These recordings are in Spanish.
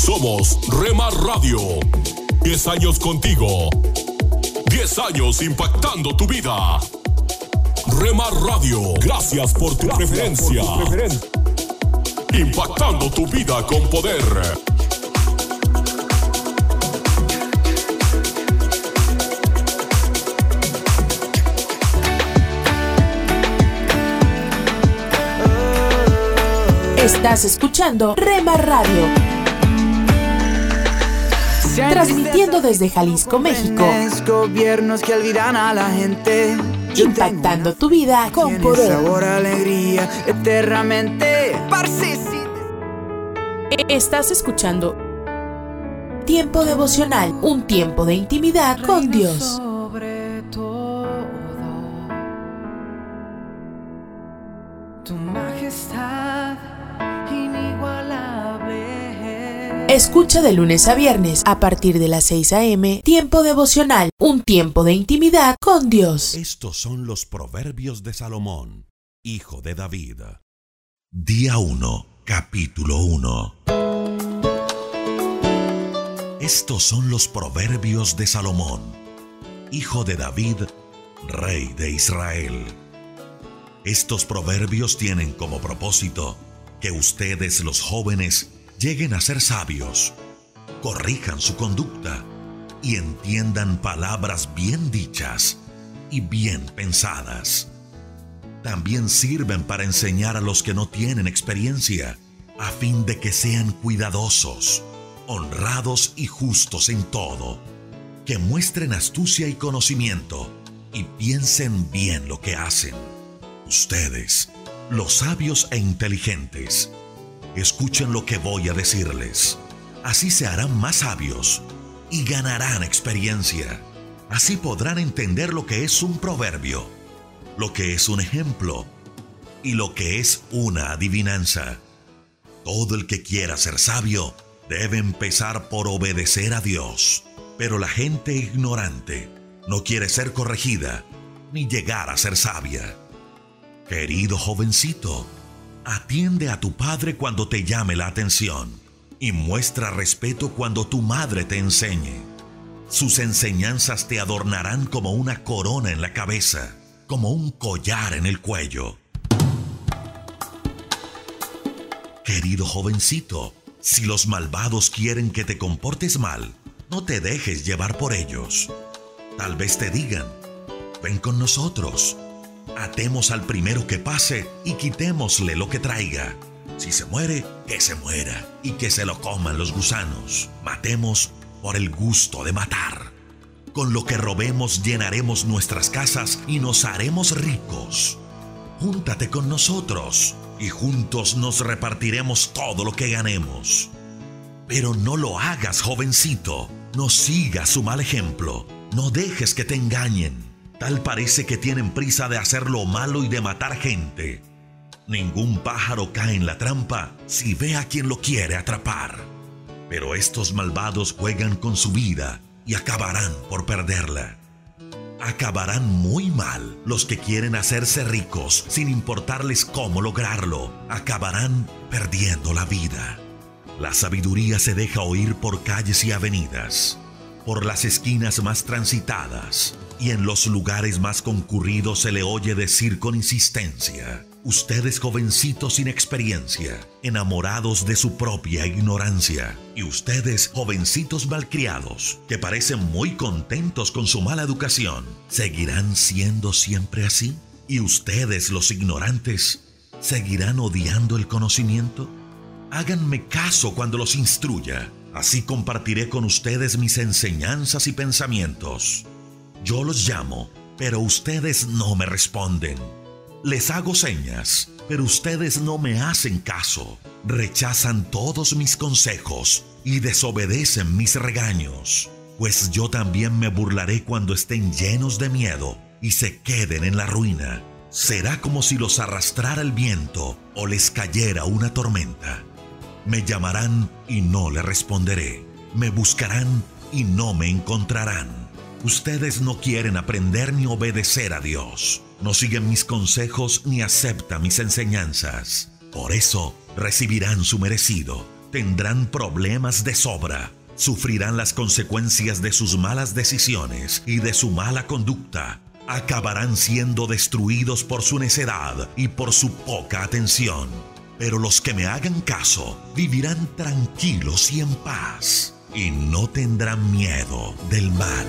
Somos Remar Radio. 10 años contigo. 10 años impactando tu vida. Remar Radio, gracias por tu preferencia. Impactando tu vida con poder. Estás escuchando Rema Radio. Transmitiendo desde Jalisco, México. Gobiernos que olvidan a la gente. Impactando tu vida con poder. Sabor, alegría, eternamente. Estás escuchando Tiempo devocional, un tiempo de intimidad con Dios. Escucha de lunes a viernes a partir de las 6 a.m. Tiempo devocional, un tiempo de intimidad con Dios. Estos son los proverbios de Salomón, hijo de David. Día 1, capítulo 1. Estos son los proverbios de Salomón, hijo de David, rey de Israel. Estos proverbios tienen como propósito que ustedes los jóvenes lleguen a ser sabios, corrijan su conducta y entiendan palabras bien dichas y bien pensadas. También sirven para enseñar a los que no tienen experiencia, a fin de que sean cuidadosos, honrados y justos en todo, que muestren astucia y conocimiento y piensen bien lo que hacen. Ustedes, los sabios e inteligentes, escuchen lo que voy a decirles. Así se harán más sabios y ganarán experiencia. Así podrán entender lo que es un proverbio, lo que es un ejemplo y lo que es una adivinanza. Todo el que quiera ser sabio debe empezar por obedecer a Dios. Pero la gente ignorante no quiere ser corregida ni llegar a ser sabia. Querido jovencito, atiende a tu padre cuando te llame la atención y muestra respeto cuando tu madre te enseñe. Sus enseñanzas te adornarán como una corona en la cabeza, como un collar en el cuello. Querido jovencito, si los malvados quieren que te comportes mal, no te dejes llevar por ellos. Tal vez te digan, ven con nosotros. Atemos al primero que pase y quitémosle lo que traiga. Si se muere, que se muera y que se lo coman los gusanos. Matemos por el gusto de matar. Con lo que robemos llenaremos nuestras casas y nos haremos ricos. Júntate con nosotros y juntos nos repartiremos todo lo que ganemos. Pero no lo hagas, jovencito. No sigas su mal ejemplo. No dejes que te engañen. Tal parece que tienen prisa de hacer lo malo y de matar gente. Ningún pájaro cae en la trampa si ve a quien lo quiere atrapar. Pero estos malvados juegan con su vida y acabarán por perderla. Acabarán muy mal los que quieren hacerse ricos sin importarles cómo lograrlo. Acabarán perdiendo la vida. La sabiduría se deja oír por calles y avenidas, por las esquinas más transitadas y en los lugares más concurridos se le oye decir con insistencia, ustedes jovencitos sin experiencia, enamorados de su propia ignorancia, y ustedes jovencitos malcriados, que parecen muy contentos con su mala educación, ¿seguirán siendo siempre así? ¿Y ustedes los ignorantes seguirán odiando el conocimiento? Háganme caso cuando los instruya, así compartiré con ustedes mis enseñanzas y pensamientos. Yo los llamo, pero ustedes no me responden. Les hago señas, pero ustedes no me hacen caso. Rechazan todos mis consejos y desobedecen mis regaños. Pues yo también me burlaré cuando estén llenos de miedo y se queden en la ruina. Será como si los arrastrara el viento o les cayera una tormenta. Me llamarán y no le responderé. Me buscarán y no me encontrarán. Ustedes no quieren aprender ni obedecer a Dios. No siguen mis consejos ni aceptan mis enseñanzas. Por eso recibirán su merecido. tendrán problemas de sobra, sufrirán las consecuencias de sus malas decisiones y de su mala conducta, acabarán siendo destruidos por su necedad y por su poca atención. Pero los que me hagan caso vivirán tranquilos y en paz y no tendrán miedo del mal.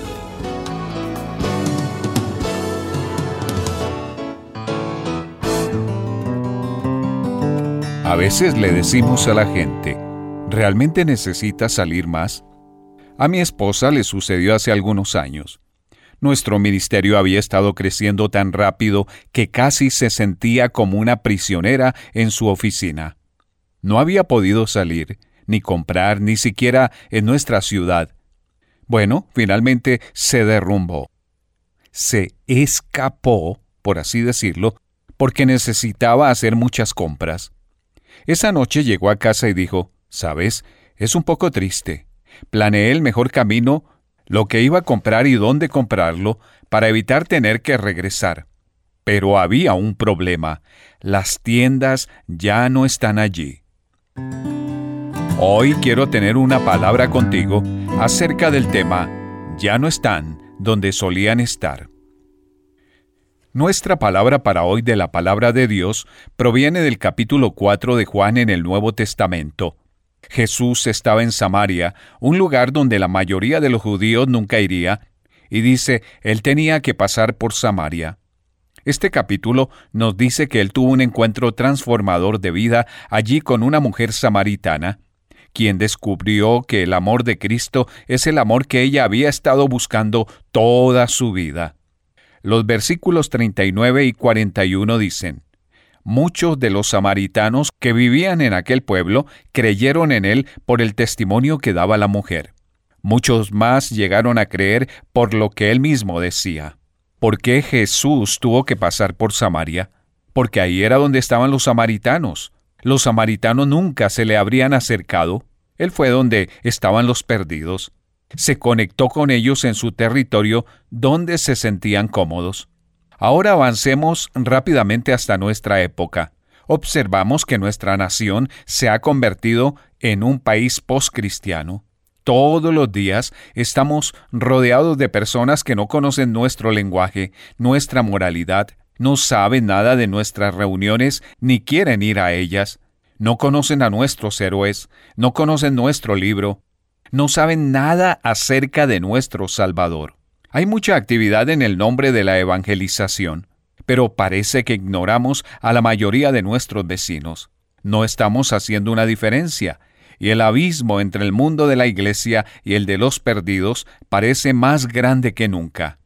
A veces le decimos a la gente, ¿realmente necesita salir más? A mi esposa le sucedió hace algunos años. Nuestro ministerio había estado creciendo tan rápido que casi se sentía como una prisionera en su oficina. No había podido salir, ni comprar, ni siquiera en nuestra ciudad. Bueno, finalmente se derrumbó. Se escapó, por así decirlo, porque necesitaba hacer muchas compras. Esa noche llegó a casa y dijo, ¿sabes? Es un poco triste. Planeé el mejor camino lo que iba a comprar y dónde comprarlo para evitar tener que regresar. Pero había un problema. Las tiendas ya no están allí. Hoy quiero tener una palabra contigo acerca del tema Ya no están donde solían estar. Nuestra palabra para hoy de la palabra de Dios proviene del capítulo 4 de Juan en el Nuevo Testamento, Jesús estaba en Samaria, un lugar donde la mayoría de los judíos nunca iría, y dice, él tenía que pasar por Samaria. Este capítulo nos dice que él tuvo un encuentro transformador de vida allí con una mujer samaritana, quien descubrió que el amor de Cristo es el amor que ella había estado buscando toda su vida. Los versículos 39 y 41 dicen, muchos de los samaritanos que vivían en aquel pueblo creyeron en él por el testimonio que daba la mujer. Muchos más llegaron a creer por lo que él mismo decía. ¿Por qué Jesús tuvo que pasar por Samaria? Porque ahí era donde estaban los samaritanos. Los samaritanos nunca se le habrían acercado. Él fue donde estaban los perdidos. Se conectó con ellos en su territorio donde se sentían cómodos. Ahora avancemos rápidamente hasta nuestra época. Observamos que nuestra nación se ha convertido en un país postcristiano. Todos los días estamos rodeados de personas que no conocen nuestro lenguaje, nuestra moralidad, no saben nada de nuestras reuniones ni quieren ir a ellas, no conocen a nuestros héroes, no conocen nuestro libro, no saben nada acerca de nuestro Salvador. Hay mucha actividad en el nombre de la evangelización, pero parece que ignoramos a la mayoría de nuestros vecinos. No estamos haciendo una diferencia, y el abismo entre el mundo de la iglesia y el de los perdidos parece más grande que nunca.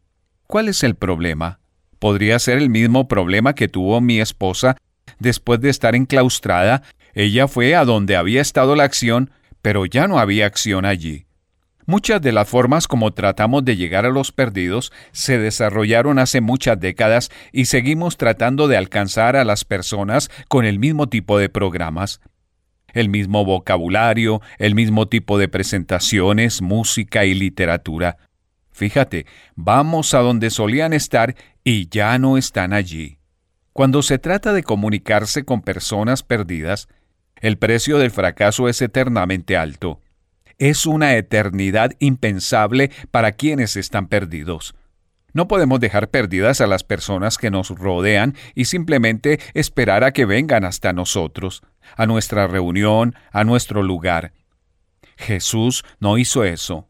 ¿Cuál es el problema? Podría ser el mismo problema que tuvo mi esposa después de estar enclaustrada. Ella fue a donde había estado la acción, pero ya no había acción allí. Muchas de las formas como tratamos de llegar a los perdidos se desarrollaron hace muchas décadas y seguimos tratando de alcanzar a las personas con el mismo tipo de programas, el mismo vocabulario, el mismo tipo de presentaciones, música y literatura. Fíjate, vamos a donde solían estar y ya no están allí. Cuando se trata de comunicarse con personas perdidas, el precio del fracaso es eternamente alto es una eternidad impensable para quienes están perdidos. No podemos dejar perdidas a las personas que nos rodean y simplemente esperar a que vengan hasta nosotros, a nuestra reunión, a nuestro lugar. Jesús no hizo eso.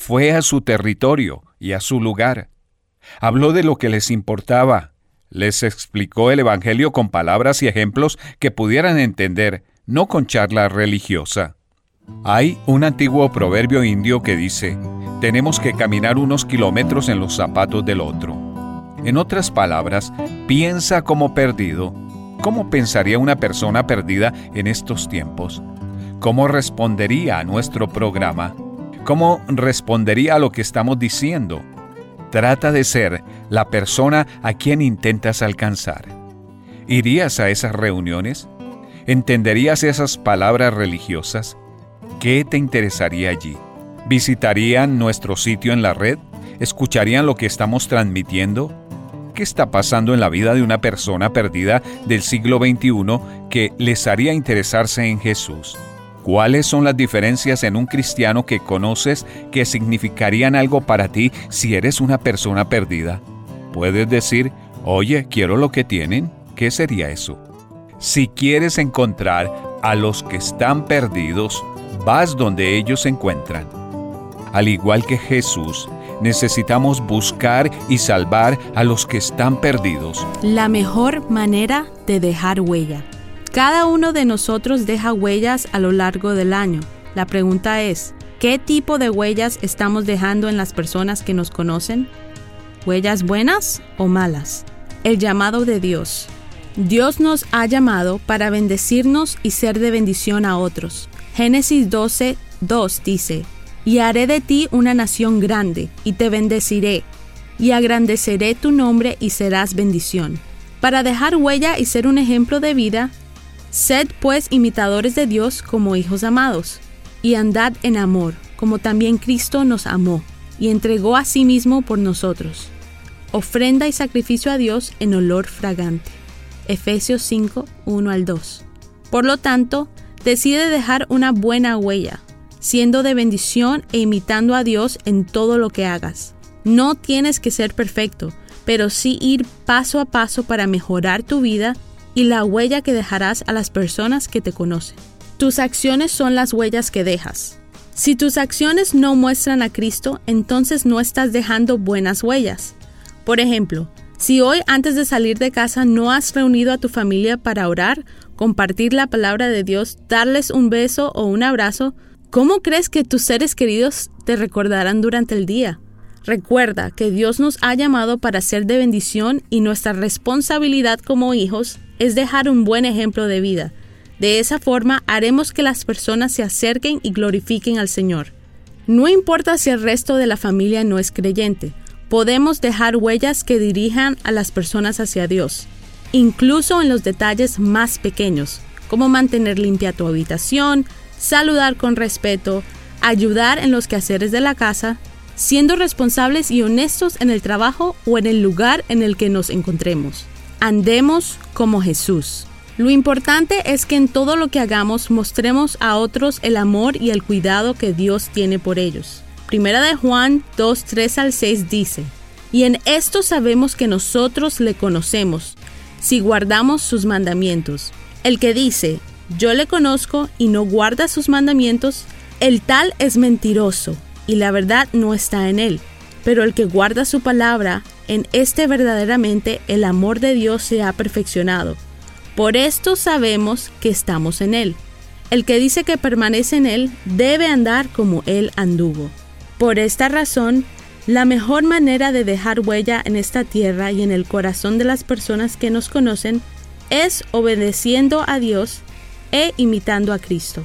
Fue a su territorio y a su lugar. Habló de lo que les importaba. Les explicó el Evangelio con palabras y ejemplos que pudieran entender, no con charla religiosa. Hay un antiguo proverbio indio que dice, tenemos que caminar unos kilómetros en los zapatos del otro. En otras palabras, piensa como perdido. ¿Cómo pensaría una persona perdida en estos tiempos? ¿Cómo respondería a nuestro programa? ¿Cómo respondería a lo que estamos diciendo? Trata de ser la persona a quien intentas alcanzar. ¿Irías a esas reuniones? ¿Entenderías esas palabras religiosas? ¿Qué te interesaría allí? ¿Visitarían nuestro sitio en la red? ¿Escucharían lo que estamos transmitiendo? ¿Qué está pasando en la vida de una persona perdida del siglo XXI que les haría interesarse en Jesús? ¿Cuáles son las diferencias en un cristiano que conoces que significarían algo para ti si eres una persona perdida? Puedes decir, oye, quiero lo que tienen. ¿Qué sería eso? Si quieres encontrar a los que están perdidos, vas donde ellos se encuentran. Al igual que Jesús, necesitamos buscar y salvar a los que están perdidos. La mejor manera de dejar huella. Cada uno de nosotros deja huellas a lo largo del año. La pregunta es, ¿qué tipo de huellas estamos dejando en las personas que nos conocen? ¿Huellas buenas o malas? El llamado de Dios. Dios nos ha llamado para bendecirnos y ser de bendición a otros. Génesis 12, 2 dice, Y haré de ti una nación grande, y te bendeciré, y agrandeceré tu nombre y serás bendición. Para dejar huella y ser un ejemplo de vida, Sed pues imitadores de Dios como hijos amados, y andad en amor, como también Cristo nos amó, y entregó a sí mismo por nosotros. Ofrenda y sacrificio a Dios en olor fragante. Efesios 5, 1 al 2. Por lo tanto, decide dejar una buena huella, siendo de bendición e imitando a Dios en todo lo que hagas. No tienes que ser perfecto, pero sí ir paso a paso para mejorar tu vida y la huella que dejarás a las personas que te conocen. Tus acciones son las huellas que dejas. Si tus acciones no muestran a Cristo, entonces no estás dejando buenas huellas. Por ejemplo, si hoy antes de salir de casa no has reunido a tu familia para orar, compartir la palabra de Dios, darles un beso o un abrazo, ¿cómo crees que tus seres queridos te recordarán durante el día? Recuerda que Dios nos ha llamado para ser de bendición y nuestra responsabilidad como hijos es dejar un buen ejemplo de vida. De esa forma haremos que las personas se acerquen y glorifiquen al Señor. No importa si el resto de la familia no es creyente, podemos dejar huellas que dirijan a las personas hacia Dios, incluso en los detalles más pequeños, como mantener limpia tu habitación, saludar con respeto, ayudar en los quehaceres de la casa, siendo responsables y honestos en el trabajo o en el lugar en el que nos encontremos. Andemos como Jesús. Lo importante es que en todo lo que hagamos mostremos a otros el amor y el cuidado que Dios tiene por ellos. Primera de Juan 2, 3 al 6 dice, Y en esto sabemos que nosotros le conocemos, si guardamos sus mandamientos. El que dice, yo le conozco y no guarda sus mandamientos, el tal es mentiroso, y la verdad no está en él. Pero el que guarda su palabra, en este verdaderamente el amor de Dios se ha perfeccionado. Por esto sabemos que estamos en Él. El que dice que permanece en Él debe andar como Él anduvo. Por esta razón, la mejor manera de dejar huella en esta tierra y en el corazón de las personas que nos conocen es obedeciendo a Dios e imitando a Cristo.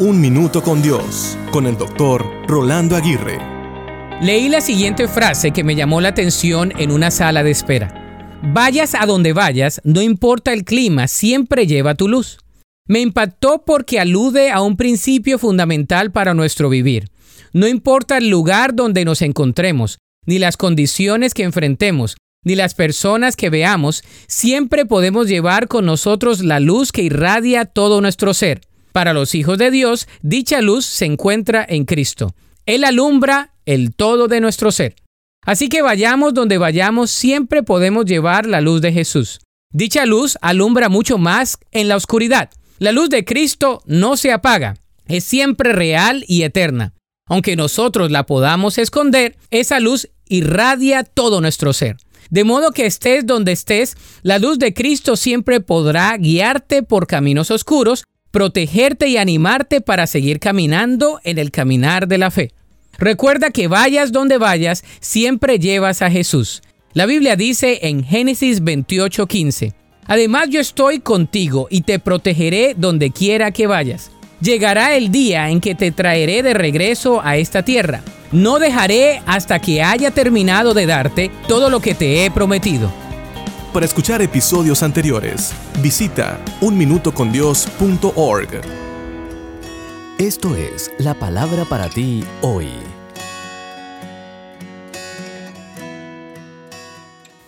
Un Minuto con Dios, con el doctor Rolando Aguirre. Leí la siguiente frase que me llamó la atención en una sala de espera. Vayas a donde vayas, no importa el clima, siempre lleva tu luz. Me impactó porque alude a un principio fundamental para nuestro vivir. No importa el lugar donde nos encontremos, ni las condiciones que enfrentemos, ni las personas que veamos, siempre podemos llevar con nosotros la luz que irradia todo nuestro ser. Para los hijos de Dios, dicha luz se encuentra en Cristo. Él alumbra el todo de nuestro ser. Así que vayamos donde vayamos, siempre podemos llevar la luz de Jesús. Dicha luz alumbra mucho más en la oscuridad. La luz de Cristo no se apaga, es siempre real y eterna. Aunque nosotros la podamos esconder, esa luz irradia todo nuestro ser. De modo que estés donde estés, la luz de Cristo siempre podrá guiarte por caminos oscuros protegerte y animarte para seguir caminando en el caminar de la fe. Recuerda que vayas donde vayas, siempre llevas a Jesús. La Biblia dice en Génesis 28:15, Además yo estoy contigo y te protegeré donde quiera que vayas. Llegará el día en que te traeré de regreso a esta tierra. No dejaré hasta que haya terminado de darte todo lo que te he prometido. Para escuchar episodios anteriores, visita unminutocondios.org. Esto es la palabra para ti hoy.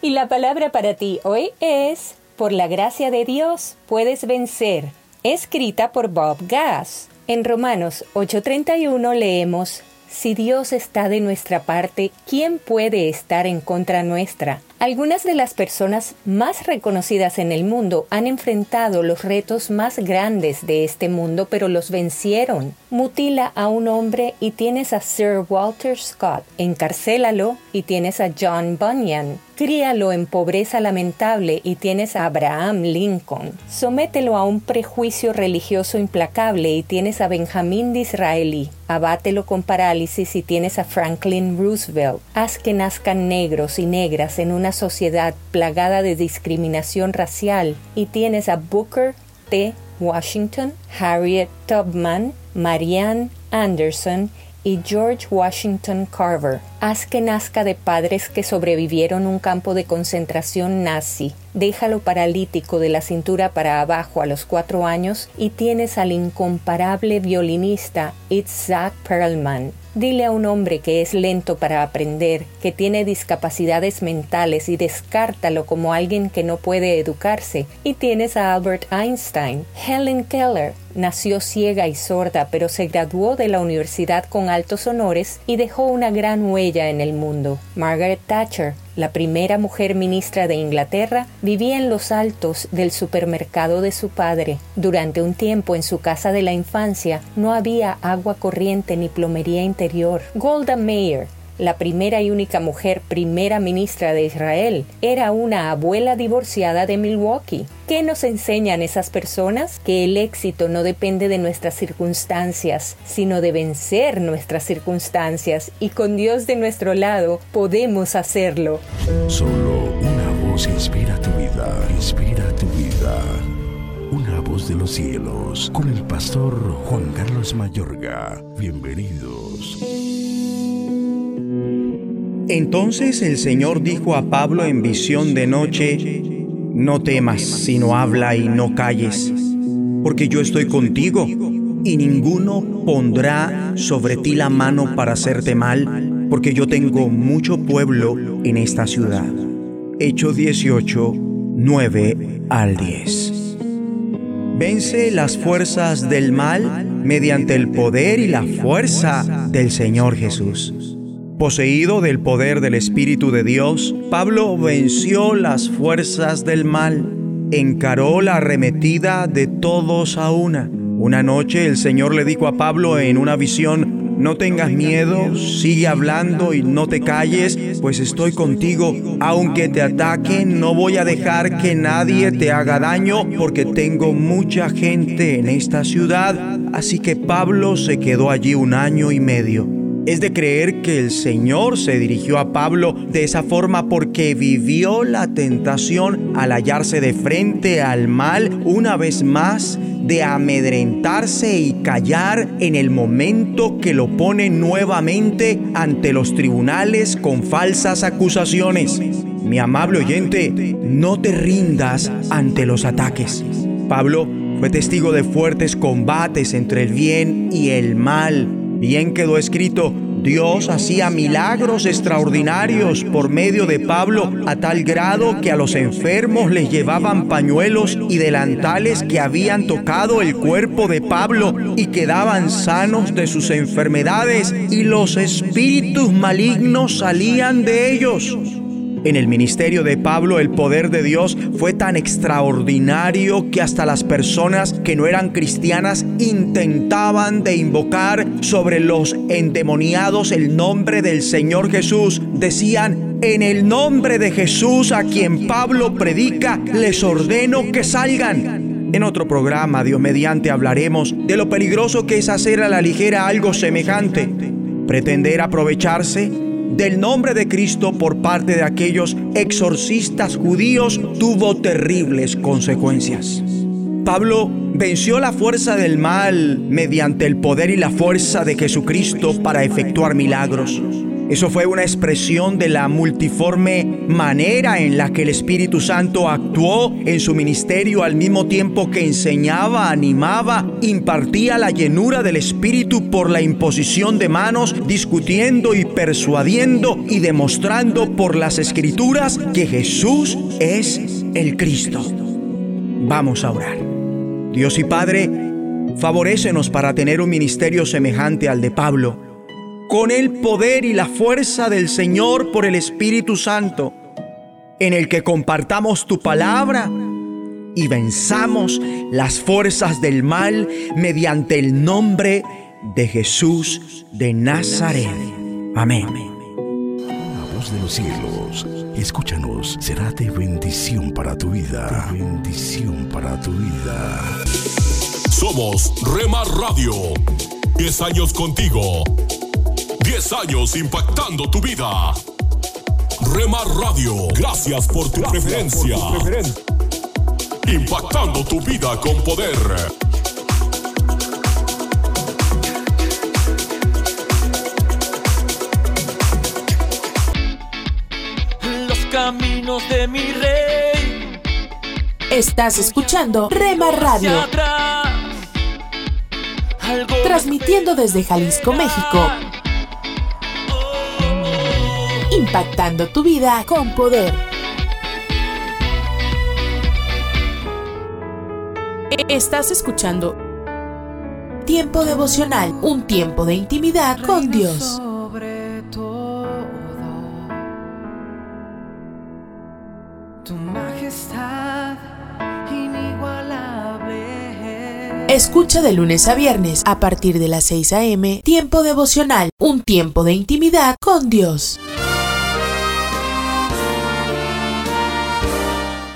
Y la palabra para ti hoy es, por la gracia de Dios puedes vencer, escrita por Bob Gass. En Romanos 8:31 leemos, Si Dios está de nuestra parte, ¿quién puede estar en contra nuestra? Algunas de las personas más reconocidas en el mundo han enfrentado los retos más grandes de este mundo, pero los vencieron. Mutila a un hombre y tienes a Sir Walter Scott. Encarcélalo y tienes a John Bunyan. Críalo en pobreza lamentable y tienes a Abraham Lincoln. Somételo a un prejuicio religioso implacable y tienes a Benjamín Disraeli. Abátelo con parálisis y tienes a Franklin Roosevelt. Haz que nazcan negros y negras en una sociedad plagada de discriminación racial y tienes a Booker T. Washington, Harriet Tubman, Marianne Anderson y George Washington Carver. Haz que nazca de padres que sobrevivieron un campo de concentración nazi. Déjalo paralítico de la cintura para abajo a los cuatro años y tienes al incomparable violinista Itzhak Perlman. Dile a un hombre que es lento para aprender, que tiene discapacidades mentales y descártalo como alguien que no puede educarse. Y tienes a Albert Einstein. Helen Keller nació ciega y sorda, pero se graduó de la universidad con altos honores y dejó una gran huella en el mundo. Margaret Thatcher la primera mujer ministra de Inglaterra, vivía en los altos del supermercado de su padre. Durante un tiempo en su casa de la infancia no había agua corriente ni plomería interior. Golda Meir, la primera y única mujer primera ministra de Israel, era una abuela divorciada de Milwaukee. ¿Qué nos enseñan esas personas? Que el éxito no depende de nuestras circunstancias, sino de vencer nuestras circunstancias y con Dios de nuestro lado podemos hacerlo. Solo una voz inspira tu vida, inspira tu vida. Una voz de los cielos, con el pastor Juan Carlos Mayorga. Bienvenidos. Entonces el Señor dijo a Pablo en visión de noche, no temas, sino habla y no calles, porque yo estoy contigo, y ninguno pondrá sobre ti la mano para hacerte mal, porque yo tengo mucho pueblo en esta ciudad. Hechos 18, 9 al 10. Vence las fuerzas del mal mediante el poder y la fuerza del Señor Jesús. Poseído del poder del Espíritu de Dios, Pablo venció las fuerzas del mal, encaró la arremetida de todos a una. Una noche el Señor le dijo a Pablo en una visión, no tengas miedo, sigue hablando y no te calles, pues estoy contigo. Aunque te ataquen, no voy a dejar que nadie te haga daño, porque tengo mucha gente en esta ciudad. Así que Pablo se quedó allí un año y medio. Es de creer que el Señor se dirigió a Pablo de esa forma porque vivió la tentación al hallarse de frente al mal una vez más de amedrentarse y callar en el momento que lo pone nuevamente ante los tribunales con falsas acusaciones. Mi amable oyente, no te rindas ante los ataques. Pablo fue testigo de fuertes combates entre el bien y el mal Bien quedó escrito, Dios hacía milagros extraordinarios por medio de Pablo a tal grado que a los enfermos les llevaban pañuelos y delantales que habían tocado el cuerpo de Pablo y quedaban sanos de sus enfermedades y los espíritus malignos salían de ellos. En el ministerio de Pablo el poder de Dios fue tan extraordinario que hasta las personas que no eran cristianas intentaban de invocar sobre los endemoniados el nombre del Señor Jesús. Decían, en el nombre de Jesús a quien Pablo predica, les ordeno que salgan. En otro programa, Dios mediante, hablaremos de lo peligroso que es hacer a la ligera algo semejante. Pretender aprovecharse del nombre de Cristo por parte de aquellos exorcistas judíos tuvo terribles consecuencias. Pablo venció la fuerza del mal mediante el poder y la fuerza de Jesucristo para efectuar milagros. Eso fue una expresión de la multiforme manera en la que el Espíritu Santo actuó en su ministerio al mismo tiempo que enseñaba, animaba, impartía la llenura del Espíritu por la imposición de manos, discutiendo y persuadiendo y demostrando por las escrituras que Jesús es el Cristo. Vamos a orar. Dios y Padre, favorécenos para tener un ministerio semejante al de Pablo con el poder y la fuerza del Señor por el Espíritu Santo, en el que compartamos tu palabra y venzamos las fuerzas del mal mediante el nombre de Jesús de Nazaret. Amén. La voz de los cielos, escúchanos, será de bendición para tu vida. De bendición para tu vida. Somos Rema Radio. 10 años contigo. 10 años impactando tu vida. Remar Radio, gracias por tu preferencia. Impactando tu vida con poder. Los caminos de mi rey. Estás escuchando Rema Radio. Transmitiendo desde Jalisco, México impactando tu vida con poder. Estás escuchando Tiempo devocional, un tiempo de intimidad con Dios. Sobre todo, tu majestad inigualable. Escucha de lunes a viernes a partir de las 6 a.m. Tiempo devocional, un tiempo de intimidad con Dios.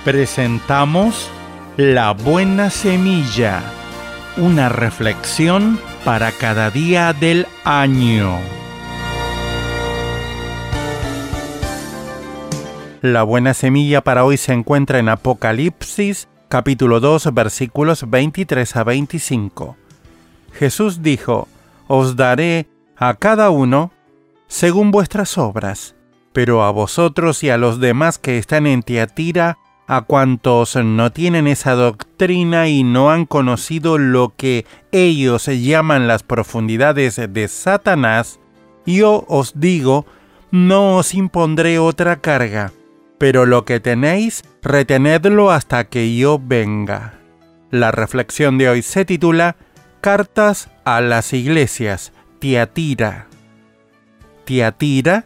Presentamos La Buena Semilla, una reflexión para cada día del año. La buena semilla para hoy se encuentra en Apocalipsis capítulo 2 versículos 23 a 25. Jesús dijo, Os daré a cada uno según vuestras obras, pero a vosotros y a los demás que están en Tiatira, a cuantos no tienen esa doctrina y no han conocido lo que ellos llaman las profundidades de Satanás, yo os digo, no os impondré otra carga, pero lo que tenéis, retenedlo hasta que yo venga. La reflexión de hoy se titula Cartas a las iglesias, Tiatira. Tiatira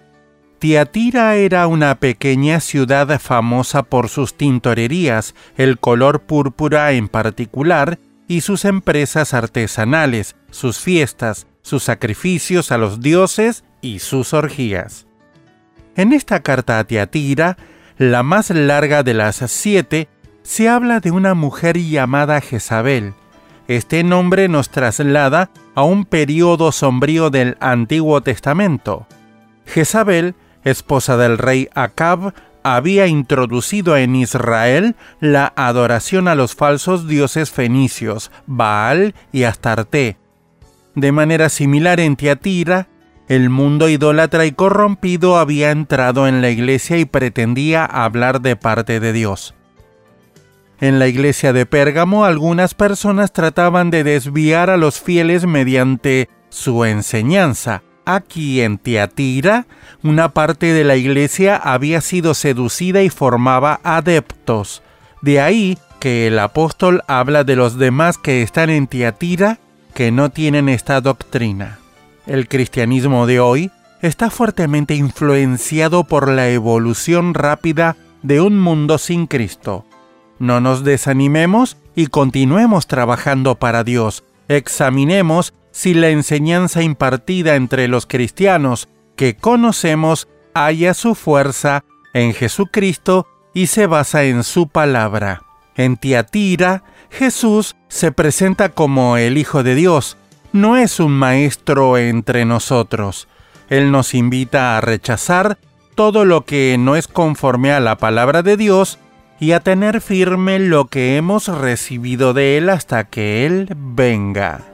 Tiatira era una pequeña ciudad famosa por sus tintorerías, el color púrpura en particular, y sus empresas artesanales, sus fiestas, sus sacrificios a los dioses y sus orgías. En esta carta a Tiatira, la más larga de las siete, se habla de una mujer llamada Jezabel. Este nombre nos traslada a un periodo sombrío del Antiguo Testamento. Jezabel esposa del rey Acab, había introducido en Israel la adoración a los falsos dioses fenicios, Baal y Astarte. De manera similar en Tiatira, el mundo idólatra y corrompido había entrado en la iglesia y pretendía hablar de parte de Dios. En la iglesia de Pérgamo algunas personas trataban de desviar a los fieles mediante su enseñanza, Aquí en Tiatira, una parte de la iglesia había sido seducida y formaba adeptos. De ahí que el apóstol habla de los demás que están en Tiatira que no tienen esta doctrina. El cristianismo de hoy está fuertemente influenciado por la evolución rápida de un mundo sin Cristo. No nos desanimemos y continuemos trabajando para Dios. Examinemos si la enseñanza impartida entre los cristianos que conocemos halla su fuerza en Jesucristo y se basa en su palabra. En Tiatira, Jesús se presenta como el Hijo de Dios, no es un maestro entre nosotros. Él nos invita a rechazar todo lo que no es conforme a la palabra de Dios y a tener firme lo que hemos recibido de Él hasta que Él venga.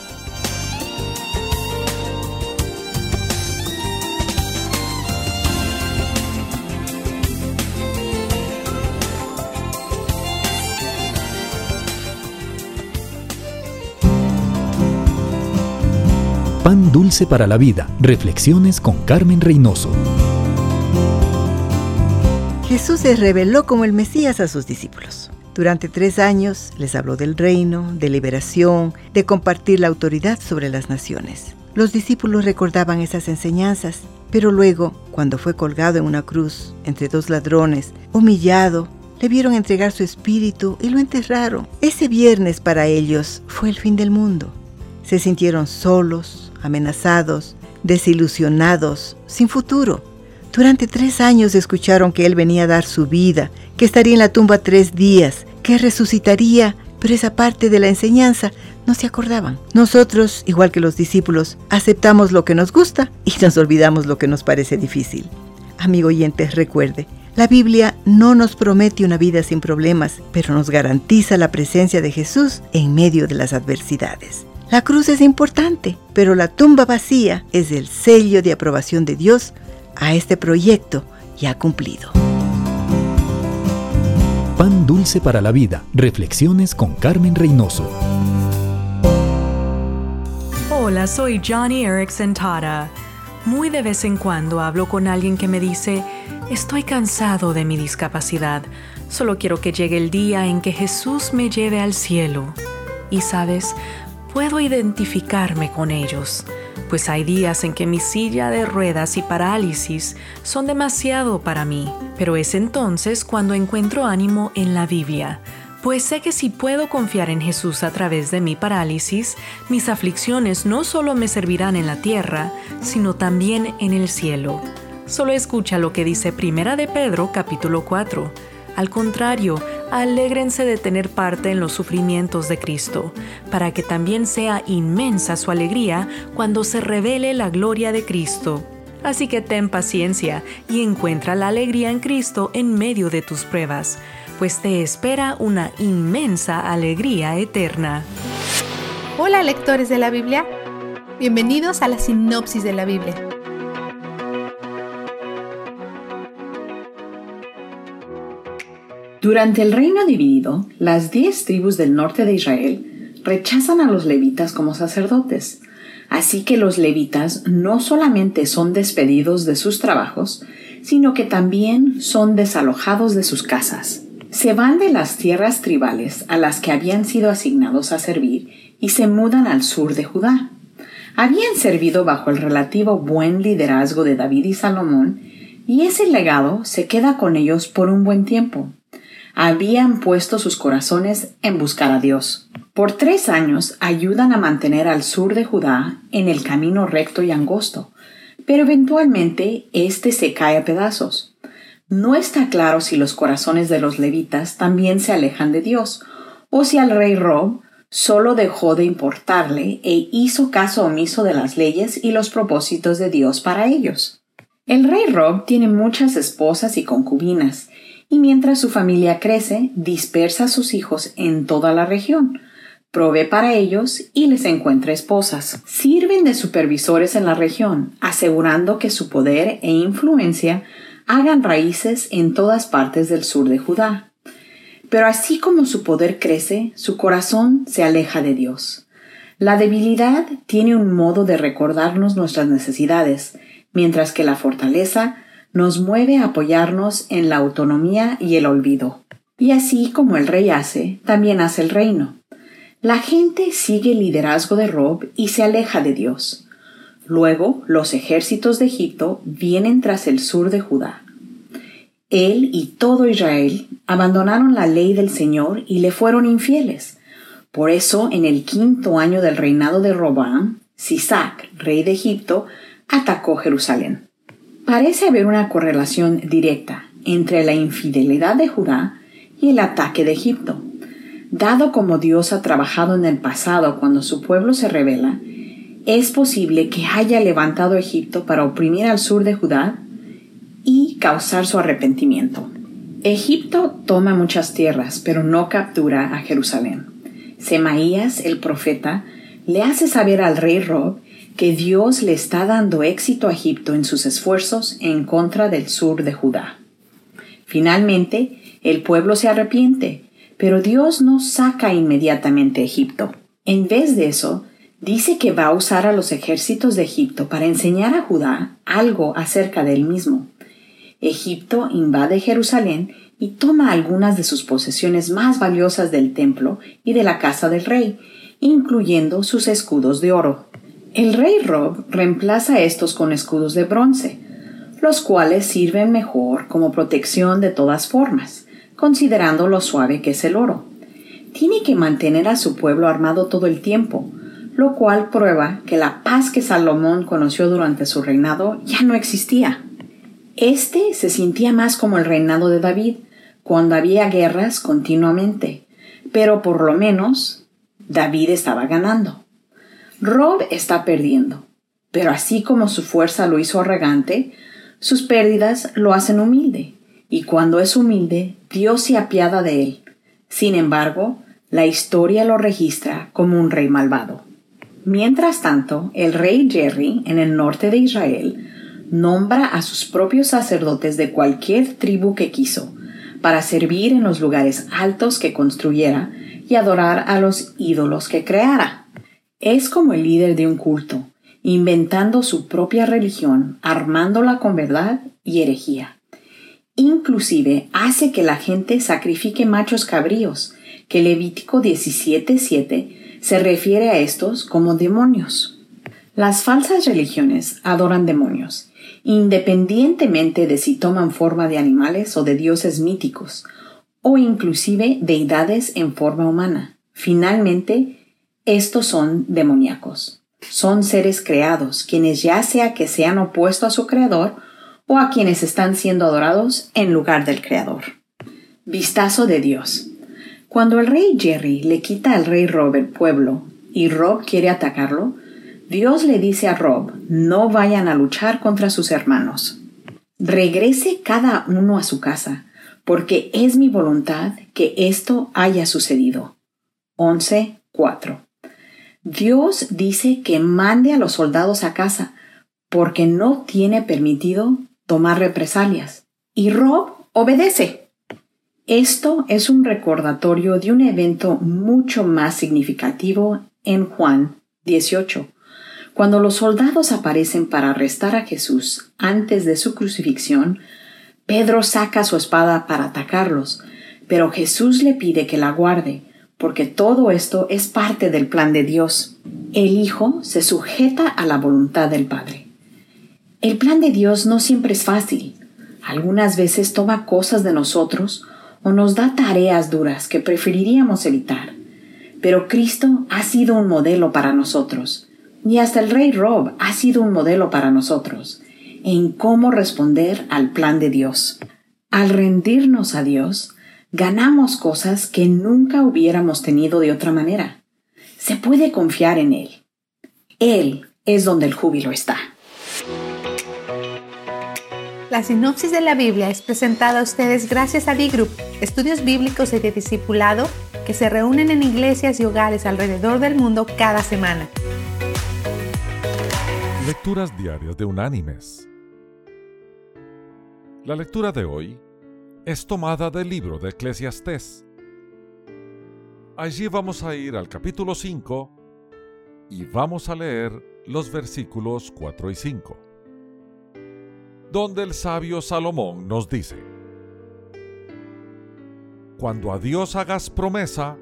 Dulce para la Vida. Reflexiones con Carmen Reynoso. Jesús se reveló como el Mesías a sus discípulos. Durante tres años les habló del reino, de liberación, de compartir la autoridad sobre las naciones. Los discípulos recordaban esas enseñanzas, pero luego, cuando fue colgado en una cruz entre dos ladrones, humillado, le vieron entregar su espíritu y lo enterraron. Ese viernes para ellos fue el fin del mundo. Se sintieron solos, amenazados, desilusionados, sin futuro. Durante tres años escucharon que Él venía a dar su vida, que estaría en la tumba tres días, que resucitaría, pero esa parte de la enseñanza no se acordaban. Nosotros, igual que los discípulos, aceptamos lo que nos gusta y nos olvidamos lo que nos parece difícil. Amigo oyente, recuerde, la Biblia no nos promete una vida sin problemas, pero nos garantiza la presencia de Jesús en medio de las adversidades. La cruz es importante, pero la tumba vacía es el sello de aprobación de Dios a este proyecto ya cumplido. Pan dulce para la vida. Reflexiones con Carmen Reynoso. Hola, soy Johnny Erickson Tara. Muy de vez en cuando hablo con alguien que me dice, estoy cansado de mi discapacidad, solo quiero que llegue el día en que Jesús me lleve al cielo. Y sabes, puedo identificarme con ellos, pues hay días en que mi silla de ruedas y parálisis son demasiado para mí, pero es entonces cuando encuentro ánimo en la Biblia, pues sé que si puedo confiar en Jesús a través de mi parálisis, mis aflicciones no solo me servirán en la tierra, sino también en el cielo. Solo escucha lo que dice Primera de Pedro capítulo 4. Al contrario, alégrense de tener parte en los sufrimientos de Cristo, para que también sea inmensa su alegría cuando se revele la gloria de Cristo. Así que ten paciencia y encuentra la alegría en Cristo en medio de tus pruebas, pues te espera una inmensa alegría eterna. Hola lectores de la Biblia, bienvenidos a la sinopsis de la Biblia. Durante el reino dividido, las diez tribus del norte de Israel rechazan a los levitas como sacerdotes. Así que los levitas no solamente son despedidos de sus trabajos, sino que también son desalojados de sus casas. Se van de las tierras tribales a las que habían sido asignados a servir y se mudan al sur de Judá. Habían servido bajo el relativo buen liderazgo de David y Salomón, y ese legado se queda con ellos por un buen tiempo habían puesto sus corazones en buscar a Dios. Por tres años ayudan a mantener al sur de Judá en el camino recto y angosto, pero eventualmente éste se cae a pedazos. No está claro si los corazones de los levitas también se alejan de Dios, o si al rey Rob solo dejó de importarle e hizo caso omiso de las leyes y los propósitos de Dios para ellos. El rey Rob tiene muchas esposas y concubinas, y mientras su familia crece, dispersa a sus hijos en toda la región, provee para ellos y les encuentra esposas. Sirven de supervisores en la región, asegurando que su poder e influencia hagan raíces en todas partes del sur de Judá. Pero así como su poder crece, su corazón se aleja de Dios. La debilidad tiene un modo de recordarnos nuestras necesidades, mientras que la fortaleza nos mueve a apoyarnos en la autonomía y el olvido. Y así como el rey hace, también hace el reino. La gente sigue el liderazgo de Rob y se aleja de Dios. Luego los ejércitos de Egipto vienen tras el sur de Judá. Él y todo Israel abandonaron la ley del Señor y le fueron infieles. Por eso, en el quinto año del reinado de Robán, Sisac, rey de Egipto, atacó Jerusalén. Parece haber una correlación directa entre la infidelidad de Judá y el ataque de Egipto. Dado como Dios ha trabajado en el pasado cuando su pueblo se revela, es posible que haya levantado Egipto para oprimir al sur de Judá y causar su arrepentimiento. Egipto toma muchas tierras, pero no captura a Jerusalén. Semaías, el profeta, le hace saber al rey Rob que Dios le está dando éxito a Egipto en sus esfuerzos en contra del sur de Judá. Finalmente, el pueblo se arrepiente, pero Dios no saca inmediatamente a Egipto. En vez de eso, dice que va a usar a los ejércitos de Egipto para enseñar a Judá algo acerca de él mismo. Egipto invade Jerusalén y toma algunas de sus posesiones más valiosas del templo y de la casa del rey, incluyendo sus escudos de oro. El rey Rob reemplaza estos con escudos de bronce, los cuales sirven mejor como protección de todas formas, considerando lo suave que es el oro. Tiene que mantener a su pueblo armado todo el tiempo, lo cual prueba que la paz que Salomón conoció durante su reinado ya no existía. Este se sentía más como el reinado de David, cuando había guerras continuamente, pero por lo menos David estaba ganando. Rob está perdiendo, pero así como su fuerza lo hizo arrogante, sus pérdidas lo hacen humilde, y cuando es humilde, Dios se apiada de él. Sin embargo, la historia lo registra como un rey malvado. Mientras tanto, el rey Jerry, en el norte de Israel, nombra a sus propios sacerdotes de cualquier tribu que quiso, para servir en los lugares altos que construyera y adorar a los ídolos que creara. Es como el líder de un culto, inventando su propia religión, armándola con verdad y herejía. Inclusive hace que la gente sacrifique machos cabríos, que Levítico 17.7 se refiere a estos como demonios. Las falsas religiones adoran demonios, independientemente de si toman forma de animales o de dioses míticos, o inclusive deidades en forma humana. Finalmente, estos son demoníacos. Son seres creados, quienes ya sea que sean opuestos a su creador o a quienes están siendo adorados en lugar del creador. Vistazo de Dios. Cuando el rey Jerry le quita al rey Rob el pueblo y Rob quiere atacarlo, Dios le dice a Rob, no vayan a luchar contra sus hermanos. Regrese cada uno a su casa, porque es mi voluntad que esto haya sucedido. 11.4. Dios dice que mande a los soldados a casa, porque no tiene permitido tomar represalias. Y Rob obedece. Esto es un recordatorio de un evento mucho más significativo en Juan 18, cuando los soldados aparecen para arrestar a Jesús antes de su crucifixión, Pedro saca su espada para atacarlos, pero Jesús le pide que la guarde, porque todo esto es parte del plan de Dios. El Hijo se sujeta a la voluntad del Padre. El plan de Dios no siempre es fácil. Algunas veces toma cosas de nosotros o nos da tareas duras que preferiríamos evitar. Pero Cristo ha sido un modelo para nosotros, y hasta el rey Rob ha sido un modelo para nosotros, en cómo responder al plan de Dios. Al rendirnos a Dios, ganamos cosas que nunca hubiéramos tenido de otra manera. Se puede confiar en Él. Él es donde el júbilo está. La sinopsis de la Biblia es presentada a ustedes gracias a B-Group, estudios bíblicos y de discipulado que se reúnen en iglesias y hogares alrededor del mundo cada semana. Lecturas diarias de Unánimes. La lectura de hoy es tomada del libro de Eclesiastés. Allí vamos a ir al capítulo 5 y vamos a leer los versículos 4 y 5 donde el sabio Salomón nos dice, Cuando a Dios hagas promesa,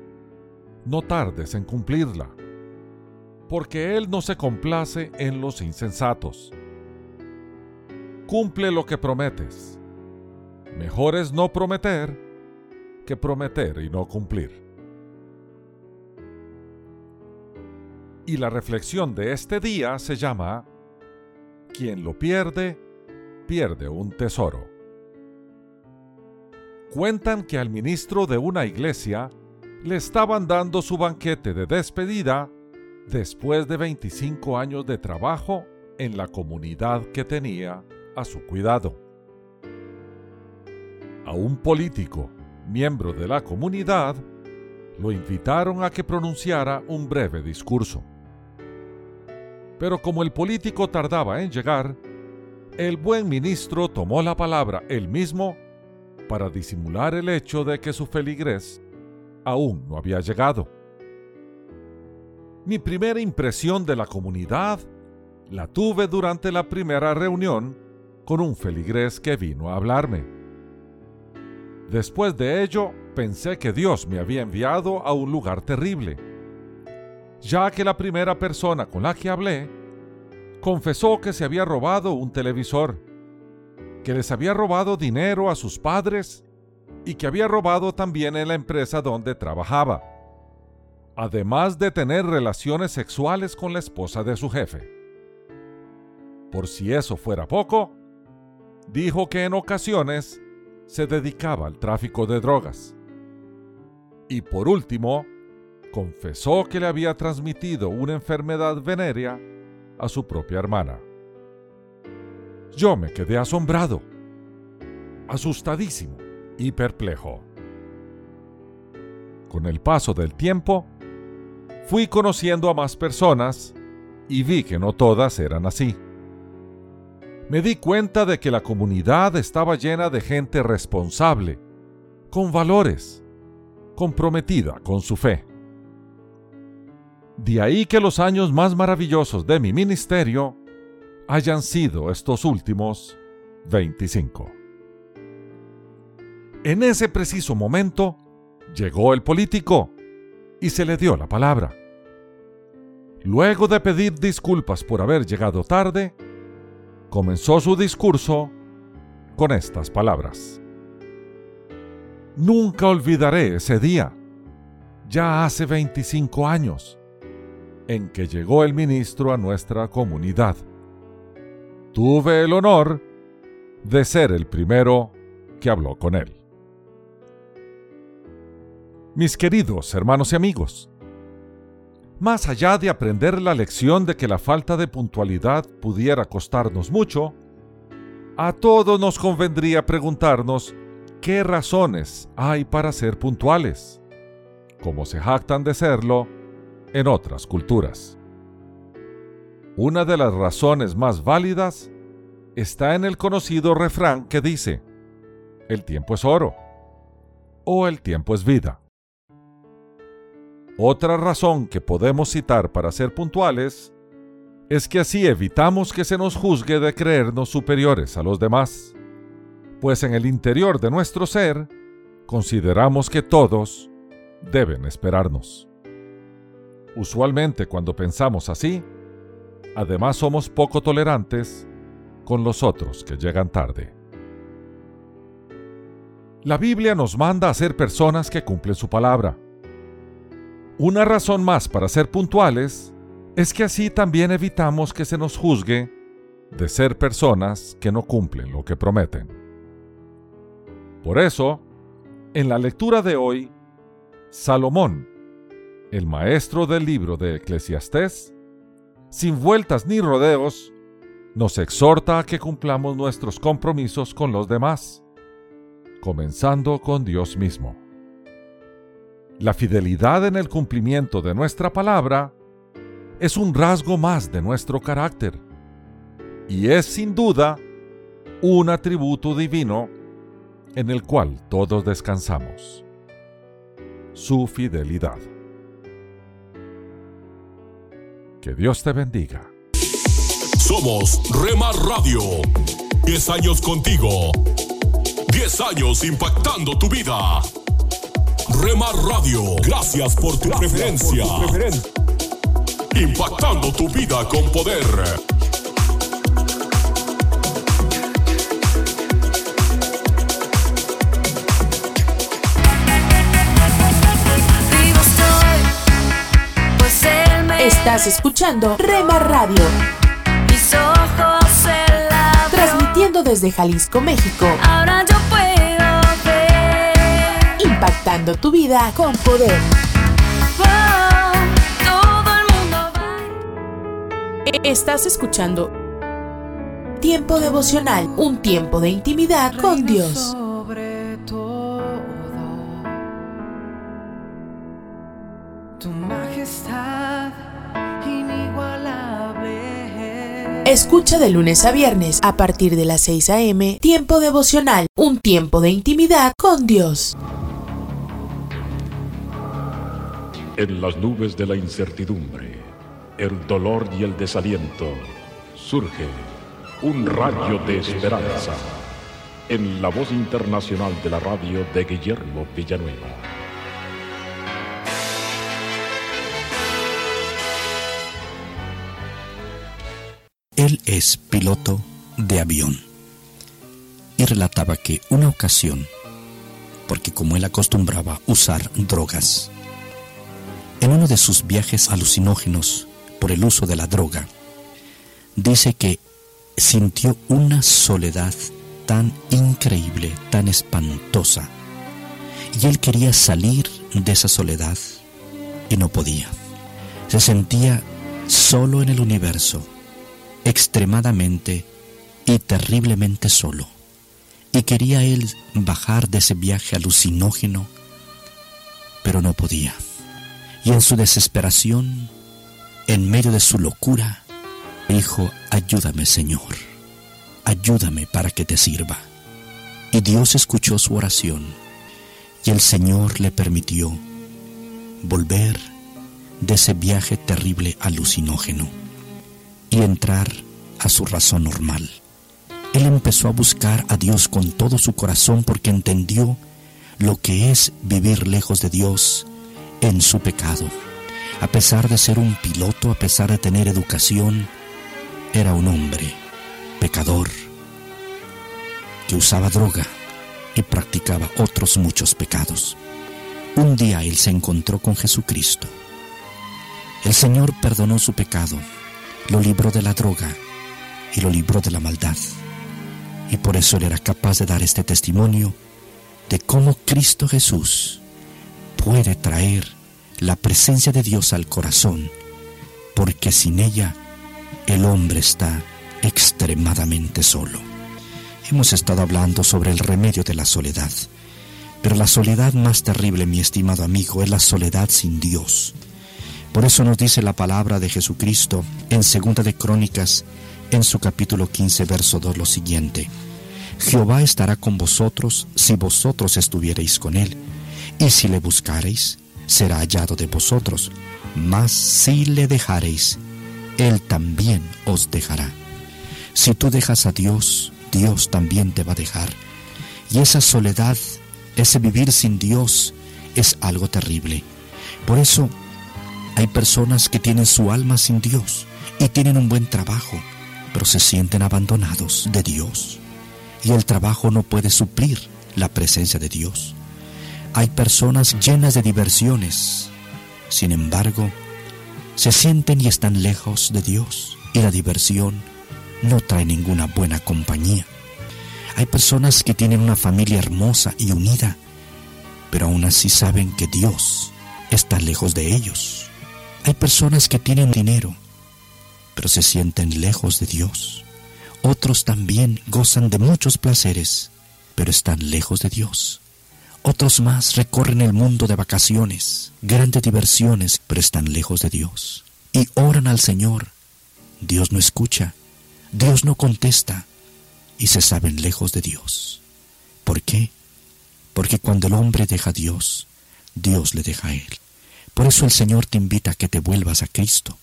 no tardes en cumplirla, porque Él no se complace en los insensatos. Cumple lo que prometes. Mejor es no prometer que prometer y no cumplir. Y la reflexión de este día se llama Quien lo pierde, pierde un tesoro. Cuentan que al ministro de una iglesia le estaban dando su banquete de despedida después de 25 años de trabajo en la comunidad que tenía a su cuidado. A un político, miembro de la comunidad, lo invitaron a que pronunciara un breve discurso. Pero como el político tardaba en llegar, el buen ministro tomó la palabra él mismo para disimular el hecho de que su feligres aún no había llegado. Mi primera impresión de la comunidad la tuve durante la primera reunión con un feligrés que vino a hablarme. Después de ello, pensé que Dios me había enviado a un lugar terrible, ya que la primera persona con la que hablé confesó que se había robado un televisor, que les había robado dinero a sus padres y que había robado también en la empresa donde trabajaba, además de tener relaciones sexuales con la esposa de su jefe. Por si eso fuera poco, dijo que en ocasiones se dedicaba al tráfico de drogas. Y por último, confesó que le había transmitido una enfermedad venérea a su propia hermana. Yo me quedé asombrado, asustadísimo y perplejo. Con el paso del tiempo, fui conociendo a más personas y vi que no todas eran así. Me di cuenta de que la comunidad estaba llena de gente responsable, con valores, comprometida con su fe. De ahí que los años más maravillosos de mi ministerio hayan sido estos últimos 25. En ese preciso momento, llegó el político y se le dio la palabra. Luego de pedir disculpas por haber llegado tarde, comenzó su discurso con estas palabras. Nunca olvidaré ese día, ya hace 25 años, en que llegó el ministro a nuestra comunidad. Tuve el honor de ser el primero que habló con él. Mis queridos hermanos y amigos, más allá de aprender la lección de que la falta de puntualidad pudiera costarnos mucho, a todos nos convendría preguntarnos qué razones hay para ser puntuales, como se jactan de serlo en otras culturas. Una de las razones más válidas está en el conocido refrán que dice, el tiempo es oro o el tiempo es vida. Otra razón que podemos citar para ser puntuales es que así evitamos que se nos juzgue de creernos superiores a los demás, pues en el interior de nuestro ser consideramos que todos deben esperarnos. Usualmente cuando pensamos así, además somos poco tolerantes con los otros que llegan tarde. La Biblia nos manda a ser personas que cumplen su palabra una razón más para ser puntuales es que así también evitamos que se nos juzgue de ser personas que no cumplen lo que prometen. Por eso, en la lectura de hoy, Salomón, el maestro del libro de Eclesiastés, sin vueltas ni rodeos, nos exhorta a que cumplamos nuestros compromisos con los demás, comenzando con Dios mismo. La fidelidad en el cumplimiento de nuestra palabra es un rasgo más de nuestro carácter y es sin duda un atributo divino en el cual todos descansamos. Su fidelidad. Que Dios te bendiga. Somos Remar Radio. 10 años contigo. 10 años impactando tu vida. Remar Radio, gracias por tu preferencia. Impactando tu vida con poder. Estás escuchando Rema Radio. Mis ojos se Transmitiendo desde Jalisco, México. Ahora yo. Impactando tu vida con poder. Estás escuchando Tiempo devocional, un tiempo de intimidad con Dios. Sobre todo, tu majestad inigualable. Escucha de lunes a viernes a partir de las 6 a.m. Tiempo devocional, un tiempo de intimidad con Dios. En las nubes de la incertidumbre, el dolor y el desaliento, surge un rayo de esperanza en la voz internacional de la radio de Guillermo Villanueva. Él es piloto de avión y relataba que una ocasión, porque como él acostumbraba usar drogas, en uno de sus viajes alucinógenos por el uso de la droga, dice que sintió una soledad tan increíble, tan espantosa, y él quería salir de esa soledad y no podía. Se sentía solo en el universo, extremadamente y terriblemente solo, y quería él bajar de ese viaje alucinógeno, pero no podía. Y en su desesperación, en medio de su locura, dijo, ayúdame Señor, ayúdame para que te sirva. Y Dios escuchó su oración y el Señor le permitió volver de ese viaje terrible alucinógeno y entrar a su razón normal. Él empezó a buscar a Dios con todo su corazón porque entendió lo que es vivir lejos de Dios en su pecado. A pesar de ser un piloto, a pesar de tener educación, era un hombre pecador que usaba droga y practicaba otros muchos pecados. Un día él se encontró con Jesucristo. El Señor perdonó su pecado, lo libró de la droga y lo libró de la maldad. Y por eso él era capaz de dar este testimonio de cómo Cristo Jesús puede traer la presencia de Dios al corazón, porque sin ella el hombre está extremadamente solo. Hemos estado hablando sobre el remedio de la soledad, pero la soledad más terrible, mi estimado amigo, es la soledad sin Dios. Por eso nos dice la palabra de Jesucristo en Segunda de Crónicas, en su capítulo 15, verso 2, lo siguiente. Jehová estará con vosotros si vosotros estuviereis con él, y si le buscareis, será hallado de vosotros, mas si le dejareis, él también os dejará. Si tú dejas a Dios, Dios también te va a dejar. Y esa soledad, ese vivir sin Dios, es algo terrible. Por eso hay personas que tienen su alma sin Dios y tienen un buen trabajo, pero se sienten abandonados de Dios. Y el trabajo no puede suplir la presencia de Dios. Hay personas llenas de diversiones, sin embargo, se sienten y están lejos de Dios y la diversión no trae ninguna buena compañía. Hay personas que tienen una familia hermosa y unida, pero aún así saben que Dios está lejos de ellos. Hay personas que tienen dinero, pero se sienten lejos de Dios. Otros también gozan de muchos placeres, pero están lejos de Dios. Otros más recorren el mundo de vacaciones, grandes diversiones, pero están lejos de Dios. Y oran al Señor. Dios no escucha, Dios no contesta, y se saben lejos de Dios. ¿Por qué? Porque cuando el hombre deja a Dios, Dios le deja a él. Por eso el Señor te invita a que te vuelvas a Cristo.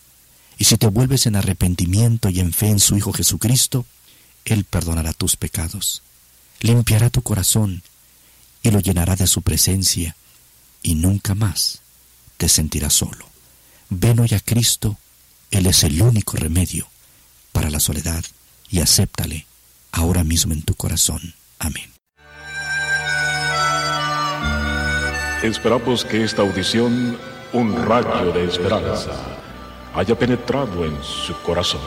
Y si te vuelves en arrepentimiento y en fe en su Hijo Jesucristo, Él perdonará tus pecados, limpiará tu corazón y lo llenará de su presencia y nunca más te sentirás solo. Ven hoy a Cristo, Él es el único remedio para la soledad y acéptale ahora mismo en tu corazón. Amén. Esperamos que esta audición, un rayo de esperanza, haya penetrado en su corazón.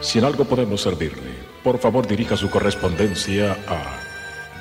Si en algo podemos servirle, por favor dirija su correspondencia a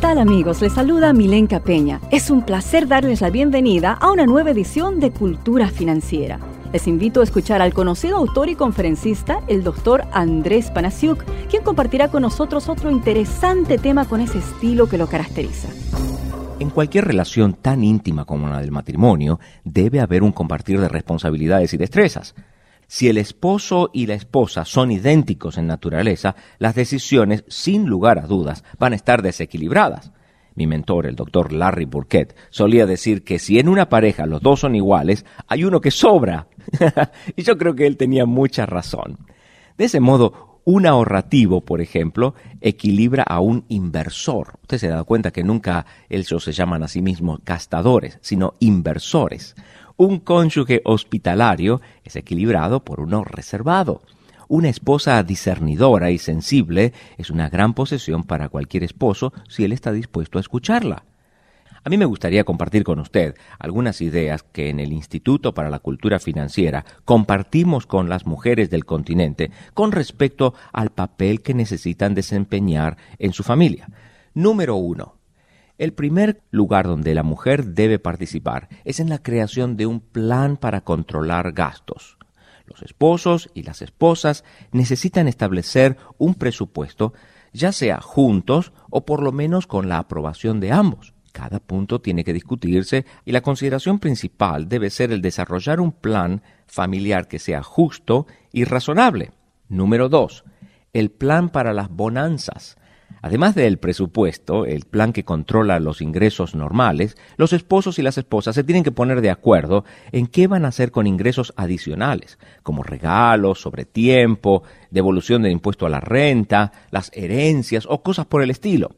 Tal amigos? Les saluda Milenka Peña. Es un placer darles la bienvenida a una nueva edición de Cultura Financiera. Les invito a escuchar al conocido autor y conferencista, el doctor Andrés Panasiuk, quien compartirá con nosotros otro interesante tema con ese estilo que lo caracteriza. En cualquier relación tan íntima como la del matrimonio, debe haber un compartir de responsabilidades y destrezas. Si el esposo y la esposa son idénticos en naturaleza, las decisiones, sin lugar a dudas, van a estar desequilibradas. Mi mentor, el doctor Larry Burkett, solía decir que si en una pareja los dos son iguales, hay uno que sobra. y yo creo que él tenía mucha razón. De ese modo, un ahorrativo, por ejemplo, equilibra a un inversor. Usted se dado cuenta que nunca ellos se llaman a sí mismos gastadores, sino inversores. Un cónyuge hospitalario es equilibrado por uno reservado. Una esposa discernidora y sensible es una gran posesión para cualquier esposo si él está dispuesto a escucharla. A mí me gustaría compartir con usted algunas ideas que en el Instituto para la Cultura Financiera compartimos con las mujeres del continente con respecto al papel que necesitan desempeñar en su familia. Número uno. El primer lugar donde la mujer debe participar es en la creación de un plan para controlar gastos. Los esposos y las esposas necesitan establecer un presupuesto, ya sea juntos o por lo menos con la aprobación de ambos. Cada punto tiene que discutirse y la consideración principal debe ser el desarrollar un plan familiar que sea justo y razonable. Número dos, el plan para las bonanzas. Además del presupuesto, el plan que controla los ingresos normales, los esposos y las esposas se tienen que poner de acuerdo en qué van a hacer con ingresos adicionales, como regalos, sobre tiempo, devolución de impuesto a la renta, las herencias o cosas por el estilo.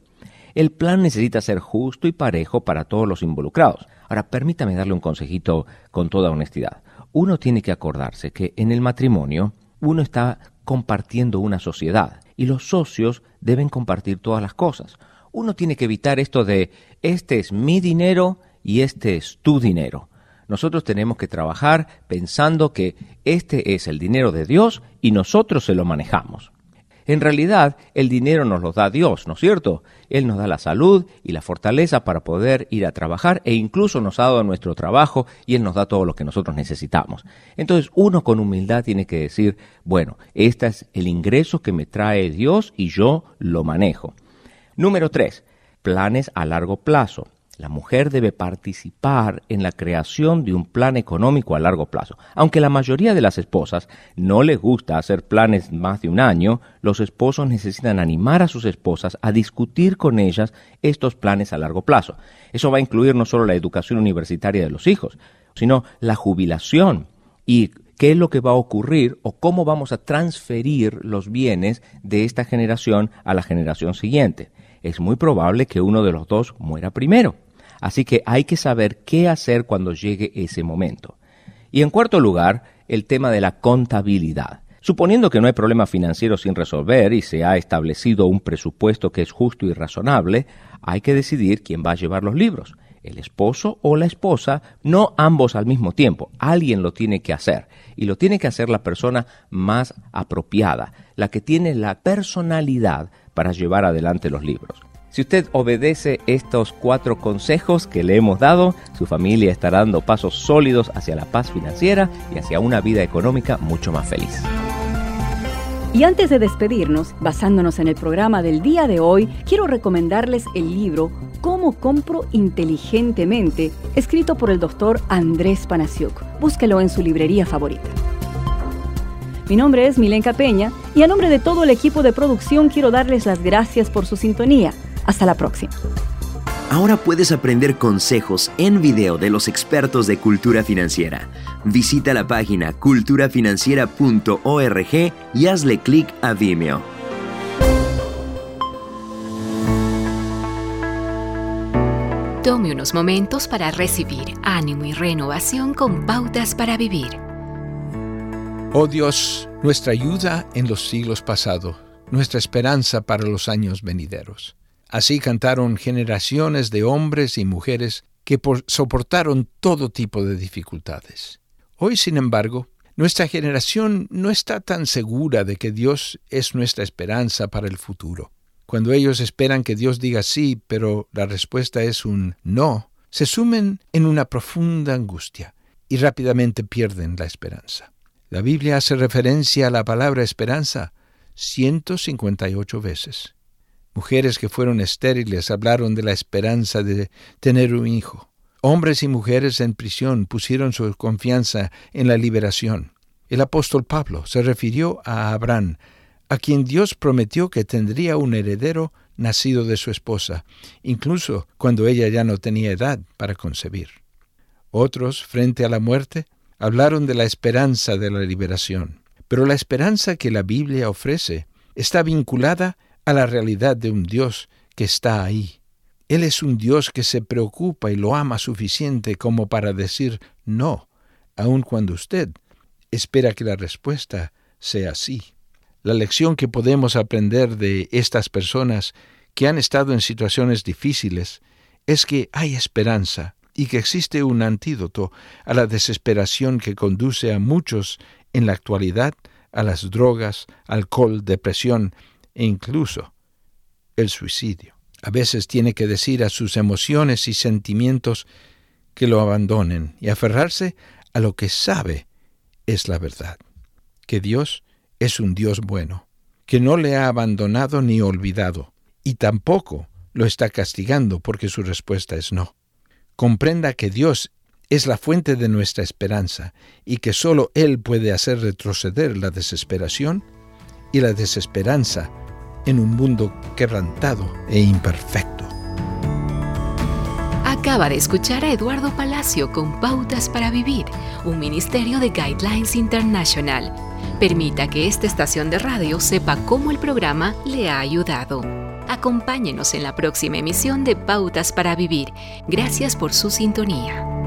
El plan necesita ser justo y parejo para todos los involucrados. Ahora, permítame darle un consejito con toda honestidad. Uno tiene que acordarse que en el matrimonio uno está compartiendo una sociedad y los socios deben compartir todas las cosas. Uno tiene que evitar esto de este es mi dinero y este es tu dinero. Nosotros tenemos que trabajar pensando que este es el dinero de Dios y nosotros se lo manejamos. En realidad, el dinero nos lo da Dios, ¿no es cierto? Él nos da la salud y la fortaleza para poder ir a trabajar e incluso nos ha dado nuestro trabajo y Él nos da todo lo que nosotros necesitamos. Entonces, uno con humildad tiene que decir, bueno, este es el ingreso que me trae Dios y yo lo manejo. Número tres, planes a largo plazo. La mujer debe participar en la creación de un plan económico a largo plazo. Aunque la mayoría de las esposas no les gusta hacer planes más de un año, los esposos necesitan animar a sus esposas a discutir con ellas estos planes a largo plazo. Eso va a incluir no solo la educación universitaria de los hijos, sino la jubilación y qué es lo que va a ocurrir o cómo vamos a transferir los bienes de esta generación a la generación siguiente es muy probable que uno de los dos muera primero. Así que hay que saber qué hacer cuando llegue ese momento. Y en cuarto lugar, el tema de la contabilidad. Suponiendo que no hay problema financiero sin resolver y se ha establecido un presupuesto que es justo y razonable, hay que decidir quién va a llevar los libros, el esposo o la esposa, no ambos al mismo tiempo. Alguien lo tiene que hacer y lo tiene que hacer la persona más apropiada, la que tiene la personalidad para llevar adelante los libros. Si usted obedece estos cuatro consejos que le hemos dado, su familia estará dando pasos sólidos hacia la paz financiera y hacia una vida económica mucho más feliz. Y antes de despedirnos, basándonos en el programa del día de hoy, quiero recomendarles el libro Cómo compro inteligentemente, escrito por el doctor Andrés Panasiuk. Búsquelo en su librería favorita. Mi nombre es Milenka Peña y a nombre de todo el equipo de producción quiero darles las gracias por su sintonía. Hasta la próxima. Ahora puedes aprender consejos en video de los expertos de cultura financiera. Visita la página culturafinanciera.org y hazle clic a Vimeo. Tome unos momentos para recibir ánimo y renovación con pautas para vivir. Oh Dios, nuestra ayuda en los siglos pasados, nuestra esperanza para los años venideros. Así cantaron generaciones de hombres y mujeres que por- soportaron todo tipo de dificultades. Hoy, sin embargo, nuestra generación no está tan segura de que Dios es nuestra esperanza para el futuro. Cuando ellos esperan que Dios diga sí, pero la respuesta es un no, se sumen en una profunda angustia y rápidamente pierden la esperanza. La Biblia hace referencia a la palabra esperanza 158 veces. Mujeres que fueron estériles hablaron de la esperanza de tener un hijo. Hombres y mujeres en prisión pusieron su confianza en la liberación. El apóstol Pablo se refirió a Abraham, a quien Dios prometió que tendría un heredero nacido de su esposa, incluso cuando ella ya no tenía edad para concebir. Otros, frente a la muerte, hablaron de la esperanza de la liberación. Pero la esperanza que la Biblia ofrece está vinculada a la realidad de un Dios que está ahí. Él es un Dios que se preocupa y lo ama suficiente como para decir no, aun cuando usted espera que la respuesta sea sí. La lección que podemos aprender de estas personas que han estado en situaciones difíciles es que hay esperanza y que existe un antídoto a la desesperación que conduce a muchos en la actualidad a las drogas, alcohol, depresión e incluso el suicidio. A veces tiene que decir a sus emociones y sentimientos que lo abandonen y aferrarse a lo que sabe es la verdad, que Dios es un Dios bueno, que no le ha abandonado ni olvidado, y tampoco lo está castigando porque su respuesta es no. Comprenda que Dios es la fuente de nuestra esperanza y que sólo Él puede hacer retroceder la desesperación y la desesperanza en un mundo quebrantado e imperfecto. Acaba de escuchar a Eduardo Palacio con Pautas para Vivir, un ministerio de Guidelines International. Permita que esta estación de radio sepa cómo el programa le ha ayudado. Acompáñenos en la próxima emisión de Pautas para Vivir. Gracias por su sintonía.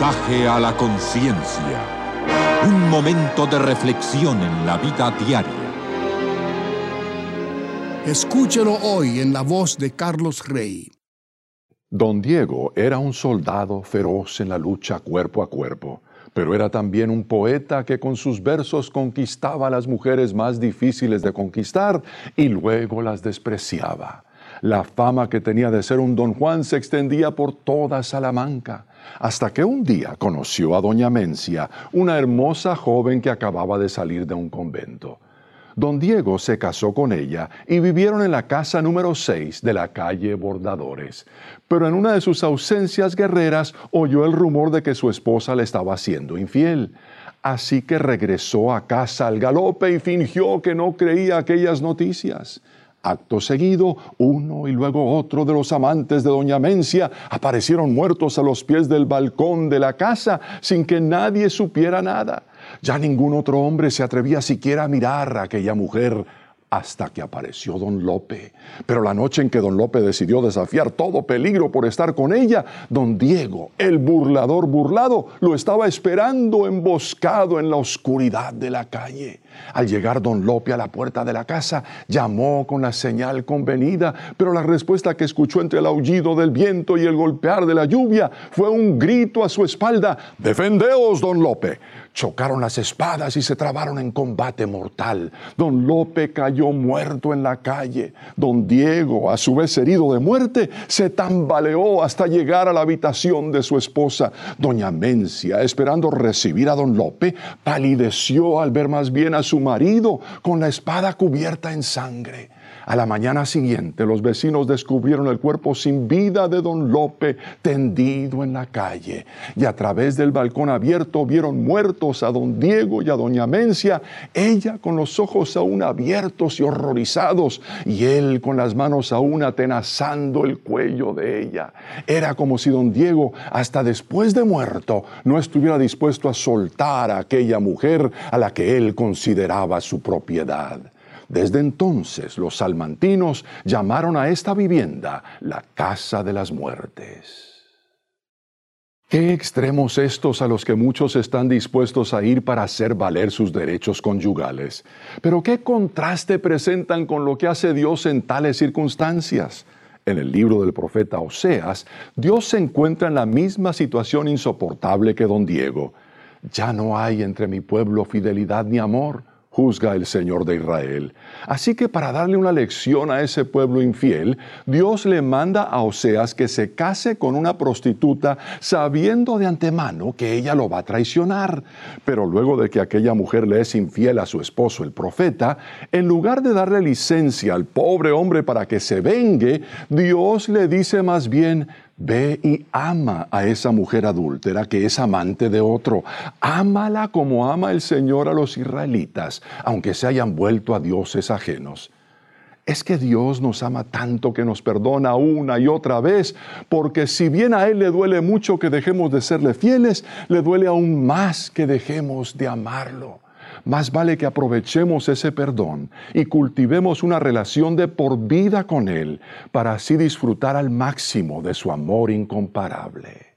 Mensaje a la conciencia. Un momento de reflexión en la vida diaria. Escúchelo hoy en la voz de Carlos Rey. Don Diego era un soldado feroz en la lucha cuerpo a cuerpo, pero era también un poeta que con sus versos conquistaba a las mujeres más difíciles de conquistar y luego las despreciaba. La fama que tenía de ser un don Juan se extendía por toda Salamanca, hasta que un día conoció a doña Mencia, una hermosa joven que acababa de salir de un convento. Don Diego se casó con ella y vivieron en la casa número 6 de la calle Bordadores. Pero en una de sus ausencias guerreras oyó el rumor de que su esposa le estaba siendo infiel. Así que regresó a casa al galope y fingió que no creía aquellas noticias. Acto seguido, uno y luego otro de los amantes de doña Mencia aparecieron muertos a los pies del balcón de la casa sin que nadie supiera nada. Ya ningún otro hombre se atrevía siquiera a mirar a aquella mujer hasta que apareció don Lope. Pero la noche en que don Lope decidió desafiar todo peligro por estar con ella, don Diego, el burlador burlado, lo estaba esperando emboscado en la oscuridad de la calle. Al llegar don Lope a la puerta de la casa, llamó con la señal convenida, pero la respuesta que escuchó entre el aullido del viento y el golpear de la lluvia fue un grito a su espalda, Defendeos, don Lope. Chocaron las espadas y se trabaron en combate mortal. Don Lope cayó muerto en la calle. Don Diego, a su vez herido de muerte, se tambaleó hasta llegar a la habitación de su esposa. Doña Mencia, esperando recibir a don Lope, palideció al ver más bien a su marido con la espada cubierta en sangre. A la mañana siguiente los vecinos descubrieron el cuerpo sin vida de don Lope tendido en la calle y a través del balcón abierto vieron muertos a don Diego y a doña Mencia, ella con los ojos aún abiertos y horrorizados y él con las manos aún atenazando el cuello de ella. Era como si don Diego hasta después de muerto no estuviera dispuesto a soltar a aquella mujer a la que él consideraba su propiedad. Desde entonces los salmantinos llamaron a esta vivienda la Casa de las Muertes. Qué extremos estos a los que muchos están dispuestos a ir para hacer valer sus derechos conyugales. Pero qué contraste presentan con lo que hace Dios en tales circunstancias. En el libro del profeta Oseas, Dios se encuentra en la misma situación insoportable que don Diego. Ya no hay entre mi pueblo fidelidad ni amor juzga el Señor de Israel. Así que para darle una lección a ese pueblo infiel, Dios le manda a Oseas que se case con una prostituta sabiendo de antemano que ella lo va a traicionar. Pero luego de que aquella mujer le es infiel a su esposo el profeta, en lugar de darle licencia al pobre hombre para que se vengue, Dios le dice más bien, Ve y ama a esa mujer adúltera que es amante de otro. Ámala como ama el Señor a los israelitas, aunque se hayan vuelto a dioses ajenos. Es que Dios nos ama tanto que nos perdona una y otra vez, porque si bien a Él le duele mucho que dejemos de serle fieles, le duele aún más que dejemos de amarlo. Más vale que aprovechemos ese perdón y cultivemos una relación de por vida con Él para así disfrutar al máximo de su amor incomparable.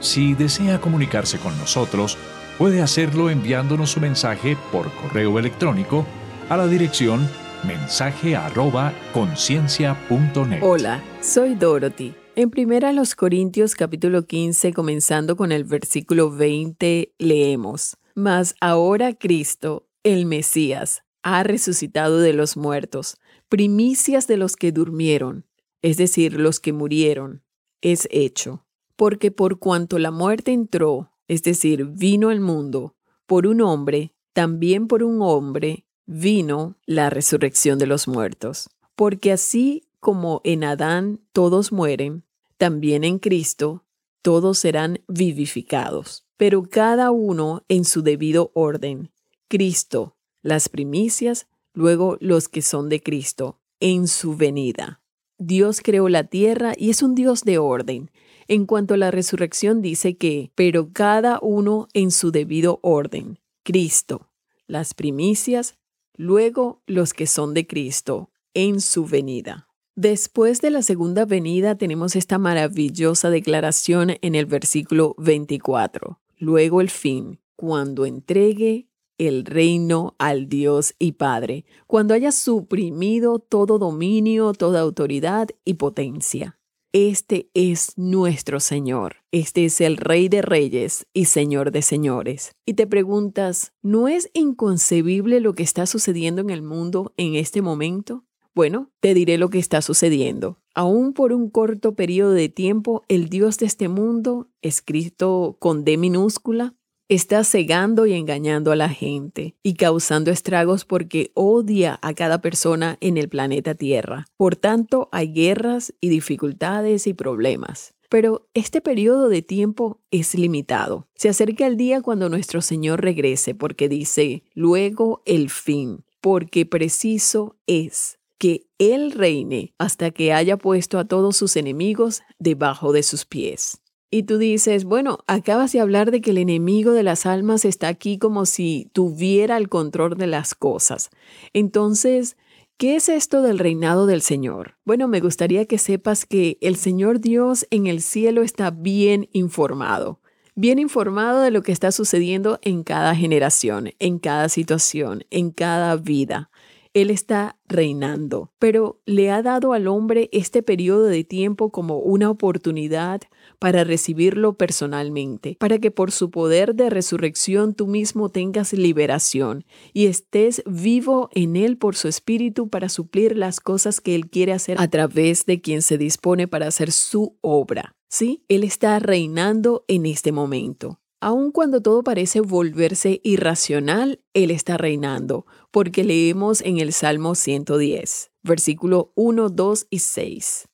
Si desea comunicarse con nosotros, puede hacerlo enviándonos su mensaje por correo electrónico a la dirección mensaje@conciencia.net. Hola, soy Dorothy. En primera los Corintios capítulo 15, comenzando con el versículo 20, leemos, Mas ahora Cristo, el Mesías, ha resucitado de los muertos, primicias de los que durmieron, es decir, los que murieron, es hecho. Porque por cuanto la muerte entró, es decir, vino al mundo, por un hombre, también por un hombre, vino la resurrección de los muertos. Porque así como en Adán todos mueren, también en Cristo todos serán vivificados, pero cada uno en su debido orden. Cristo, las primicias, luego los que son de Cristo, en su venida. Dios creó la tierra y es un Dios de orden. En cuanto a la resurrección dice que, pero cada uno en su debido orden. Cristo, las primicias, luego los que son de Cristo, en su venida. Después de la segunda venida tenemos esta maravillosa declaración en el versículo 24. Luego el fin, cuando entregue el reino al Dios y Padre, cuando haya suprimido todo dominio, toda autoridad y potencia. Este es nuestro Señor, este es el Rey de Reyes y Señor de Señores. Y te preguntas, ¿no es inconcebible lo que está sucediendo en el mundo en este momento? Bueno, te diré lo que está sucediendo. Aún por un corto periodo de tiempo, el Dios de este mundo, escrito con D minúscula, está cegando y engañando a la gente y causando estragos porque odia a cada persona en el planeta Tierra. Por tanto, hay guerras y dificultades y problemas. Pero este periodo de tiempo es limitado. Se acerca el día cuando nuestro Señor regrese porque dice, luego el fin, porque preciso es que Él reine hasta que haya puesto a todos sus enemigos debajo de sus pies. Y tú dices, bueno, acabas de hablar de que el enemigo de las almas está aquí como si tuviera el control de las cosas. Entonces, ¿qué es esto del reinado del Señor? Bueno, me gustaría que sepas que el Señor Dios en el cielo está bien informado bien informado de lo que está sucediendo en cada generación, en cada situación, en cada vida. Él está reinando, pero le ha dado al hombre este periodo de tiempo como una oportunidad para recibirlo personalmente, para que por su poder de resurrección tú mismo tengas liberación y estés vivo en Él por su espíritu para suplir las cosas que Él quiere hacer a través de quien se dispone para hacer su obra. ¿Sí? Él está reinando en este momento. Aun cuando todo parece volverse irracional, Él está reinando, porque leemos en el Salmo 110, versículo 1, 2 y 6.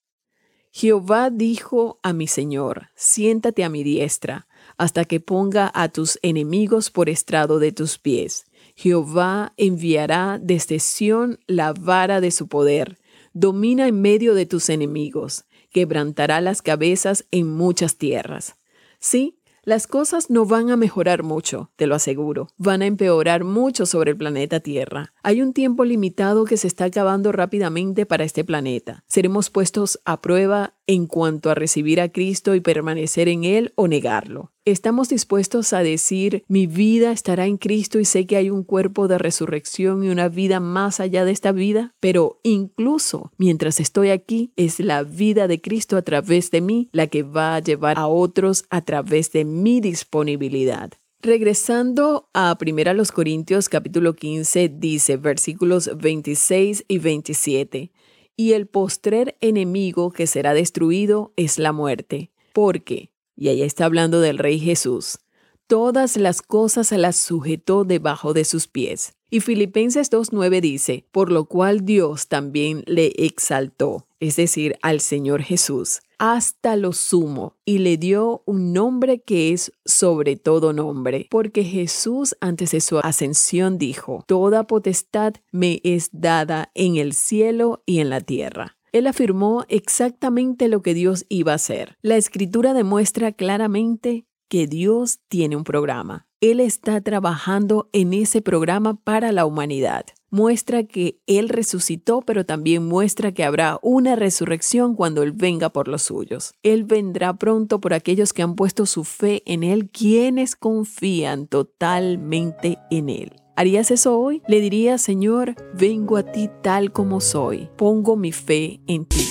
Jehová dijo a mi Señor, siéntate a mi diestra, hasta que ponga a tus enemigos por estrado de tus pies. Jehová enviará desde Sión la vara de su poder, domina en medio de tus enemigos, quebrantará las cabezas en muchas tierras. Sí, las cosas no van a mejorar mucho, te lo aseguro. Van a empeorar mucho sobre el planeta Tierra. Hay un tiempo limitado que se está acabando rápidamente para este planeta. Seremos puestos a prueba en cuanto a recibir a Cristo y permanecer en Él o negarlo. Estamos dispuestos a decir, mi vida estará en Cristo y sé que hay un cuerpo de resurrección y una vida más allá de esta vida, pero incluso mientras estoy aquí, es la vida de Cristo a través de mí la que va a llevar a otros a través de mi disponibilidad. Regresando a 1 Corintios capítulo 15 dice versículos 26 y 27, y el postrer enemigo que será destruido es la muerte, porque, y ahí está hablando del Rey Jesús, todas las cosas las sujetó debajo de sus pies. Y Filipenses 2.9 dice, por lo cual Dios también le exaltó, es decir, al Señor Jesús, hasta lo sumo, y le dio un nombre que es sobre todo nombre, porque Jesús antes de su ascensión dijo, Toda potestad me es dada en el cielo y en la tierra. Él afirmó exactamente lo que Dios iba a hacer. La escritura demuestra claramente que Dios tiene un programa. Él está trabajando en ese programa para la humanidad. Muestra que Él resucitó, pero también muestra que habrá una resurrección cuando Él venga por los suyos. Él vendrá pronto por aquellos que han puesto su fe en Él, quienes confían totalmente en Él. ¿Harías eso hoy? Le diría, Señor, vengo a ti tal como soy. Pongo mi fe en ti.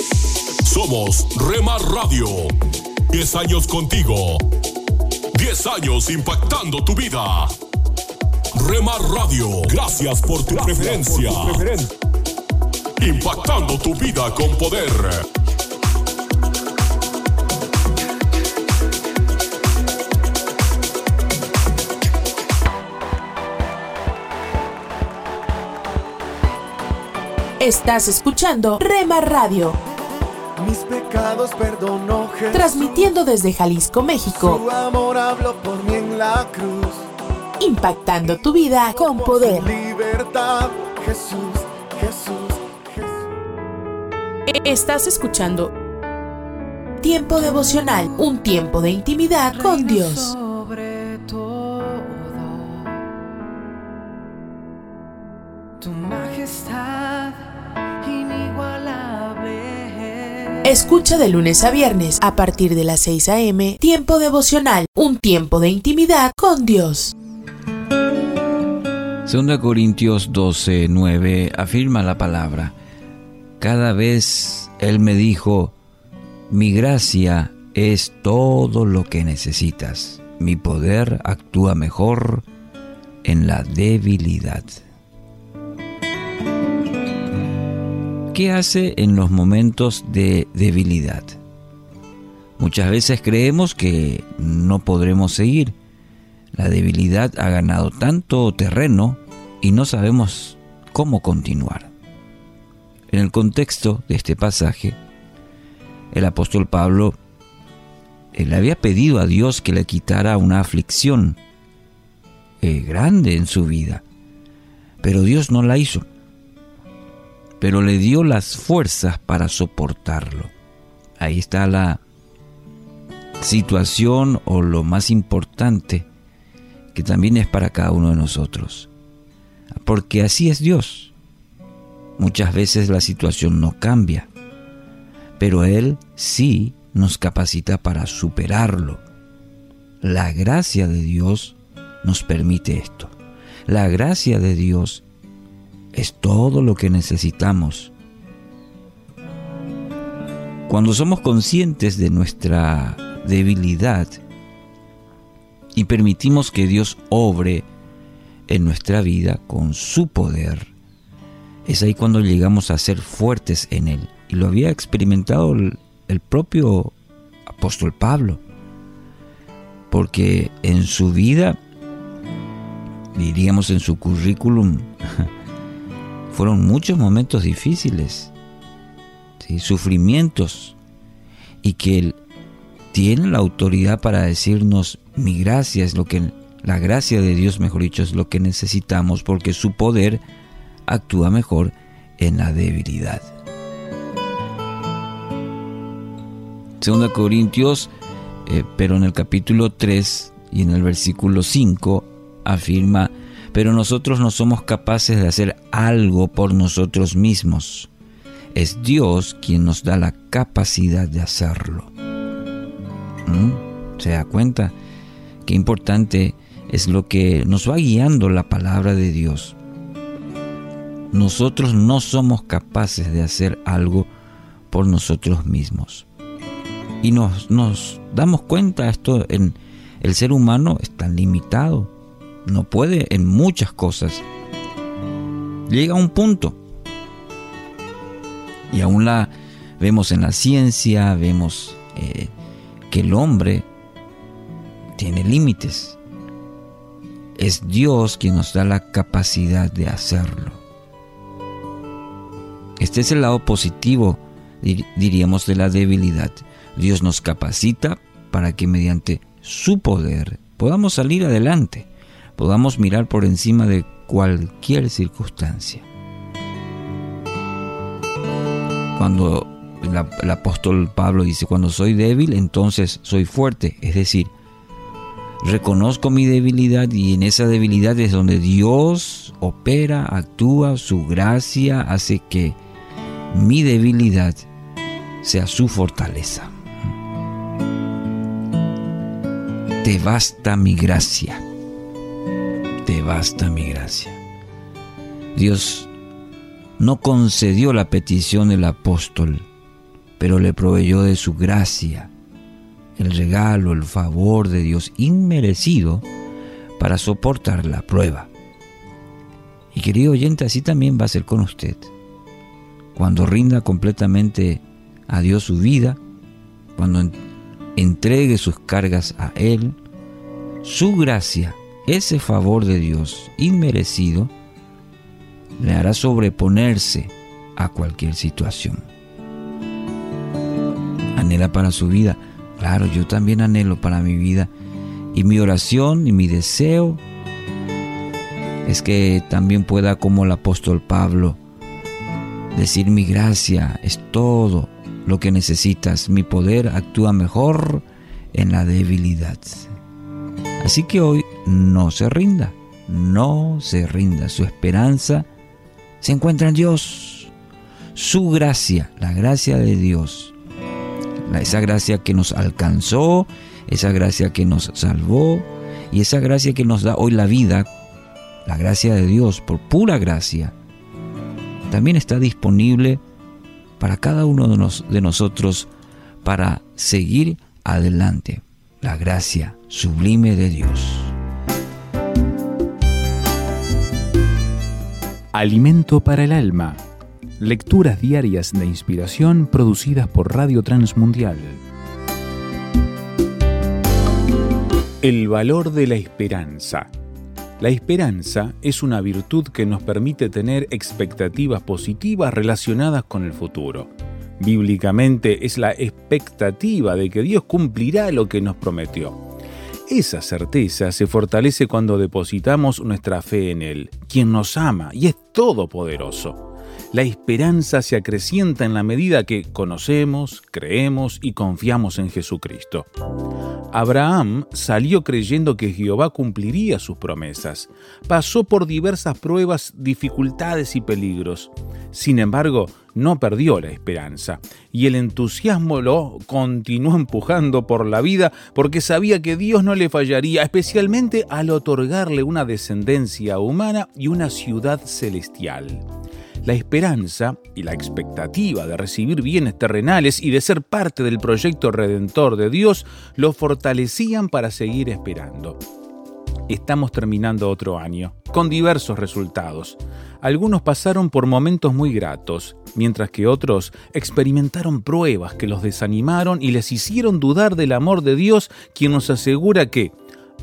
Somos Remar Radio. 10 años contigo. 10 años impactando tu vida. Remar Radio, gracias por tu preferencia. Impactando tu vida con poder. Estás escuchando Rema Radio. Mis pecados perdonó Jesús. Transmitiendo desde Jalisco, México. Su amor habló por mí en la cruz. Impactando tu vida con poder. Libertad, Jesús, Jesús, Jesús. Estás escuchando Tiempo devocional, un tiempo de intimidad con Dios. Escucha de lunes a viernes a partir de las 6 a.m. Tiempo devocional, un tiempo de intimidad con Dios. 2 Corintios 12, 9 afirma la palabra. Cada vez Él me dijo, mi gracia es todo lo que necesitas. Mi poder actúa mejor en la debilidad. ¿Qué hace en los momentos de debilidad? Muchas veces creemos que no podremos seguir. La debilidad ha ganado tanto terreno y no sabemos cómo continuar. En el contexto de este pasaje, el apóstol Pablo le había pedido a Dios que le quitara una aflicción eh, grande en su vida, pero Dios no la hizo, pero le dio las fuerzas para soportarlo. Ahí está la situación o lo más importante que también es para cada uno de nosotros. Porque así es Dios. Muchas veces la situación no cambia, pero Él sí nos capacita para superarlo. La gracia de Dios nos permite esto. La gracia de Dios es todo lo que necesitamos. Cuando somos conscientes de nuestra debilidad y permitimos que Dios obre en nuestra vida con su poder, es ahí cuando llegamos a ser fuertes en Él. Y lo había experimentado el, propio apóstol Pablo. porque en su vida, diríamos en su currículum, fueron muchos momentos difíciles, sufrimientos, y que Él tiene la autoridad para decirnos, mi gracia es lo que, la gracia de Dios, mejor dicho, es lo que necesitamos, porque su poder actúa mejor en la debilidad. Segunda Corintios, eh, pero en el capítulo 3 y en el versículo 5 afirma, pero nosotros no somos capaces de hacer algo por nosotros mismos. Es Dios quien nos da la capacidad de hacerlo. ¿Mm? ¿Se da cuenta? Qué importante es lo que nos va guiando la palabra de Dios. Nosotros no somos capaces de hacer algo por nosotros mismos. Y nos, nos damos cuenta esto en el ser humano es tan limitado. No puede en muchas cosas. Llega a un punto. Y aún la vemos en la ciencia, vemos eh, que el hombre tiene límites. Es Dios quien nos da la capacidad de hacerlo. Este es el lado positivo, diríamos, de la debilidad. Dios nos capacita para que mediante su poder podamos salir adelante, podamos mirar por encima de cualquier circunstancia. Cuando el, apóstol Pablo dice, cuando soy débil, entonces soy fuerte, es decir, reconozco mi debilidad y en esa debilidad es donde Dios opera, actúa, su gracia hace que mi debilidad sea su fortaleza. Te basta mi gracia. Te basta mi gracia. Dios no concedió la petición del apóstol, pero le proveyó de su gracia, el regalo, el favor de Dios inmerecido para soportar la prueba. Y querido oyente, así también va a ser con usted. Cuando rinda completamente a Dios su vida, cuando entregue sus cargas a Él, su gracia, ese favor de Dios inmerecido, le hará sobreponerse a cualquier situación. Anhela para su vida. Claro, yo también anhelo para mi vida. Y mi oración y mi deseo es que también pueda, como el apóstol Pablo, decir mi gracia es todo lo que necesitas. Mi poder actúa mejor en la debilidad. Así que hoy no se rinda, no se rinda. Su esperanza se encuentra en Dios. Su gracia, la gracia de Dios. Esa gracia que nos alcanzó, esa gracia que nos salvó y esa gracia que nos da hoy la vida, la gracia de Dios por pura gracia, también está disponible para cada uno de, nosotros para seguir adelante. La gracia sublime de Dios. Alimento para el alma. Lecturas diarias de inspiración producidas por Radio Transmundial. El valor de la esperanza. La esperanza es una virtud que nos permite tener expectativas positivas relacionadas con el futuro. Bíblicamente es la expectativa de que Dios cumplirá lo que nos prometió. Esa certeza se fortalece cuando depositamos nuestra fe en Él, quien nos ama y es todopoderoso la esperanza se acrecienta en la medida que conocemos, creemos y confiamos en Jesucristo. Abraham salió creyendo que Jehová cumpliría sus promesas. Pasó por diversas pruebas, dificultades y peligros. Sin embargo, no perdió la esperanza y el entusiasmo lo continuó empujando por la vida porque sabía que Dios no le fallaría, especialmente al otorgarle una descendencia humana y una ciudad celestial. La esperanza y la expectativa de recibir bienes terrenales y de ser parte del proyecto redentor de Dios lo fortalecían para seguir esperando. estamos terminando otro año, con diversos resultados. Algunos pasaron por momentos muy gratos, mientras que otros experimentaron pruebas que los desanimaron y les hicieron dudar del amor de Dios, quien nos asegura que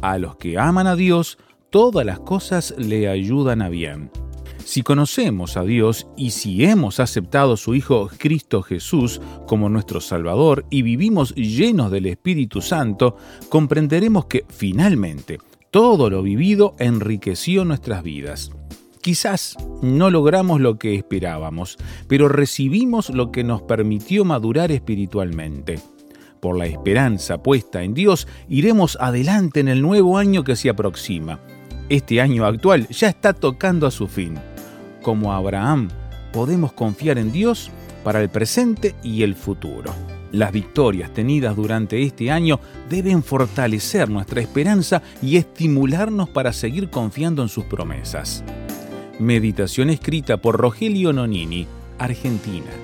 a los que aman a Dios, todas las cosas le ayudan a bien. Si conocemos a Dios y si hemos aceptado a su Hijo Cristo Jesús como nuestro Salvador y vivimos llenos del Espíritu Santo, comprenderemos que finalmente todo lo vivido enriqueció nuestras vidas. Quizás no logramos lo que esperábamos, pero recibimos lo que nos permitió madurar espiritualmente. Por la esperanza puesta en Dios, iremos adelante en el nuevo año que se aproxima. Este año actual ya está tocando a su fin. Como Abraham, podemos confiar en Dios para el presente y el futuro. Las victorias tenidas durante este año deben fortalecer nuestra esperanza y estimularnos para seguir confiando en sus promesas. Meditación escrita por Rogelio Nonini, Argentina.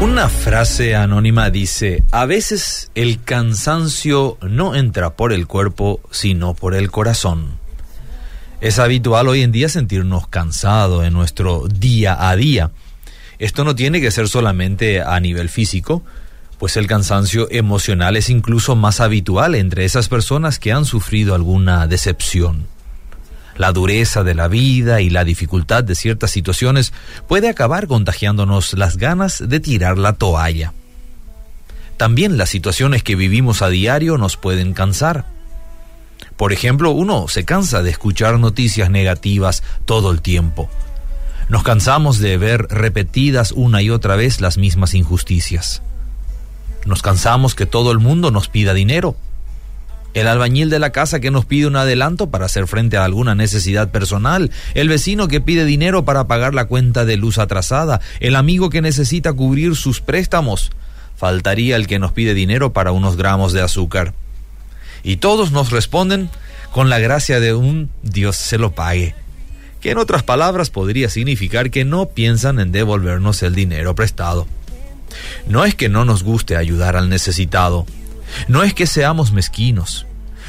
Una frase anónima dice, a veces el cansancio no entra por el cuerpo, sino por el corazón. Es habitual hoy en día sentirnos cansados en nuestro día a día. Esto no tiene que ser solamente a nivel físico, pues el cansancio emocional es incluso más habitual entre esas personas que han sufrido alguna decepción. La dureza de la vida y la dificultad de ciertas situaciones puede acabar contagiándonos las ganas de tirar la toalla. También las situaciones que vivimos a diario nos pueden cansar. Por ejemplo, uno se cansa de escuchar noticias negativas todo el tiempo. Nos cansamos de ver repetidas una y otra vez las mismas injusticias. Nos cansamos que todo el mundo nos pida dinero el albañil de la casa que nos pide un adelanto para hacer frente a alguna necesidad personal, el vecino que pide dinero para pagar la cuenta de luz atrasada, el amigo que necesita cubrir sus préstamos. Faltaría el que nos pide dinero para unos gramos de azúcar. Y todos nos responden con la gracia de un Dios se lo pague, que en otras palabras podría significar que no piensan en devolvernos el dinero prestado. No es que no nos guste ayudar al necesitado, no es que seamos mezquinos,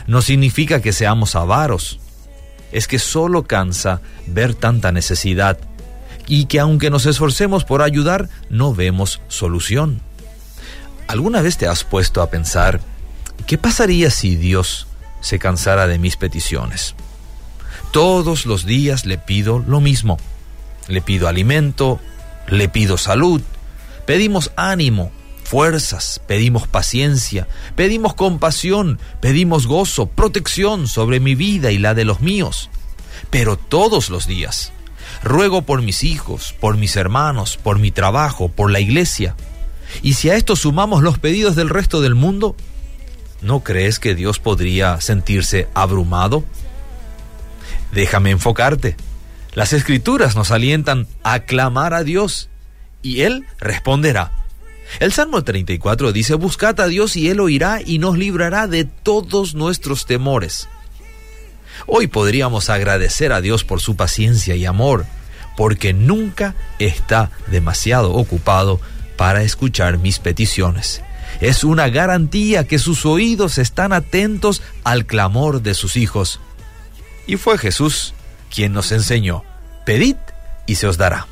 no significa que seamos avaros, es que solo cansa ver tanta necesidad y que aunque nos esforcemos por ayudar, no vemos solución. ¿Alguna vez te has puesto a pensar, ¿qué pasaría si Dios se cansara de mis peticiones? Todos los días le pido lo mismo. Le pido alimento, le pido salud, pedimos ánimo, fuerzas, pedimos paciencia, pedimos compasión, pedimos gozo, protección sobre mi vida y la de los míos. Pero todos los días, ruego por mis hijos, por mis hermanos, por mi trabajo, por la iglesia. Y si a esto sumamos los pedidos del resto del mundo, ¿no crees que Dios podría sentirse abrumado? Déjame enfocarte. Las escrituras nos alientan a clamar a Dios y Él responderá. El Salmo 34 dice, Buscad a Dios y Él oirá y nos librará de todos nuestros temores. Hoy podríamos agradecer a Dios por su paciencia y amor, porque nunca está demasiado ocupado para escuchar mis peticiones. Es una garantía que sus oídos están atentos al clamor de sus hijos. Y fue Jesús quien nos enseñó, pedid y se os dará.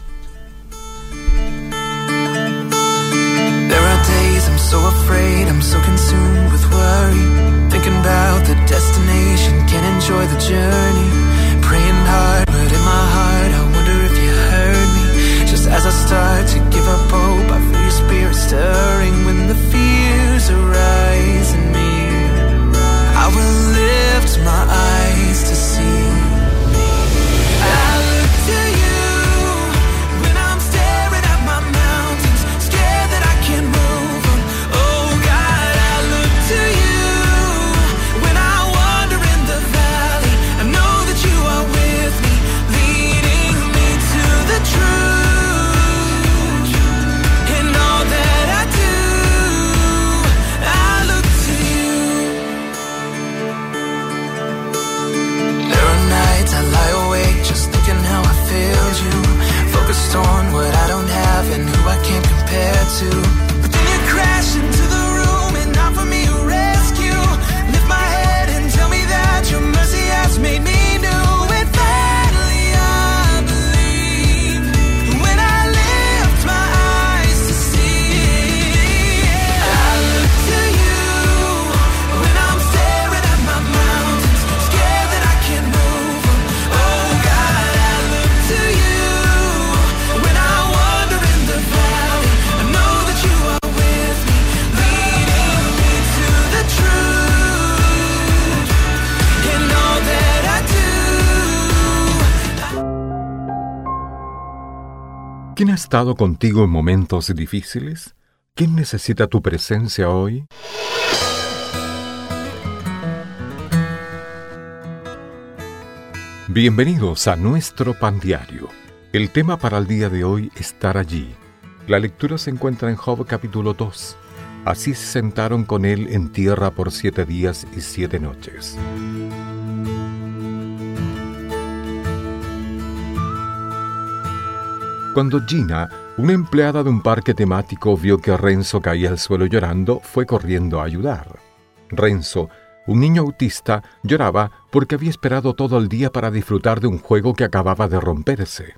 So afraid, I'm so consumed with worry. Thinking about the destination, can't enjoy the journey. Praying hard, but in my heart, I wonder if you heard me. Just as I start to give up hope, I feel your spirit stirring when the fears arise in me. I will lift my eyes ¿Quién ha estado contigo en momentos difíciles? ¿Quién necesita tu presencia hoy? Bienvenidos a nuestro pan diario. El tema para el día de hoy, estar allí. La lectura se encuentra en Job capítulo 2. Así se sentaron con él en tierra por siete días y siete noches. Cuando Gina, una empleada de un parque temático, vio que Renzo caía al suelo llorando, fue corriendo a ayudar. Renzo, un niño autista, lloraba porque había esperado todo el día para disfrutar de un juego que acababa de romperse.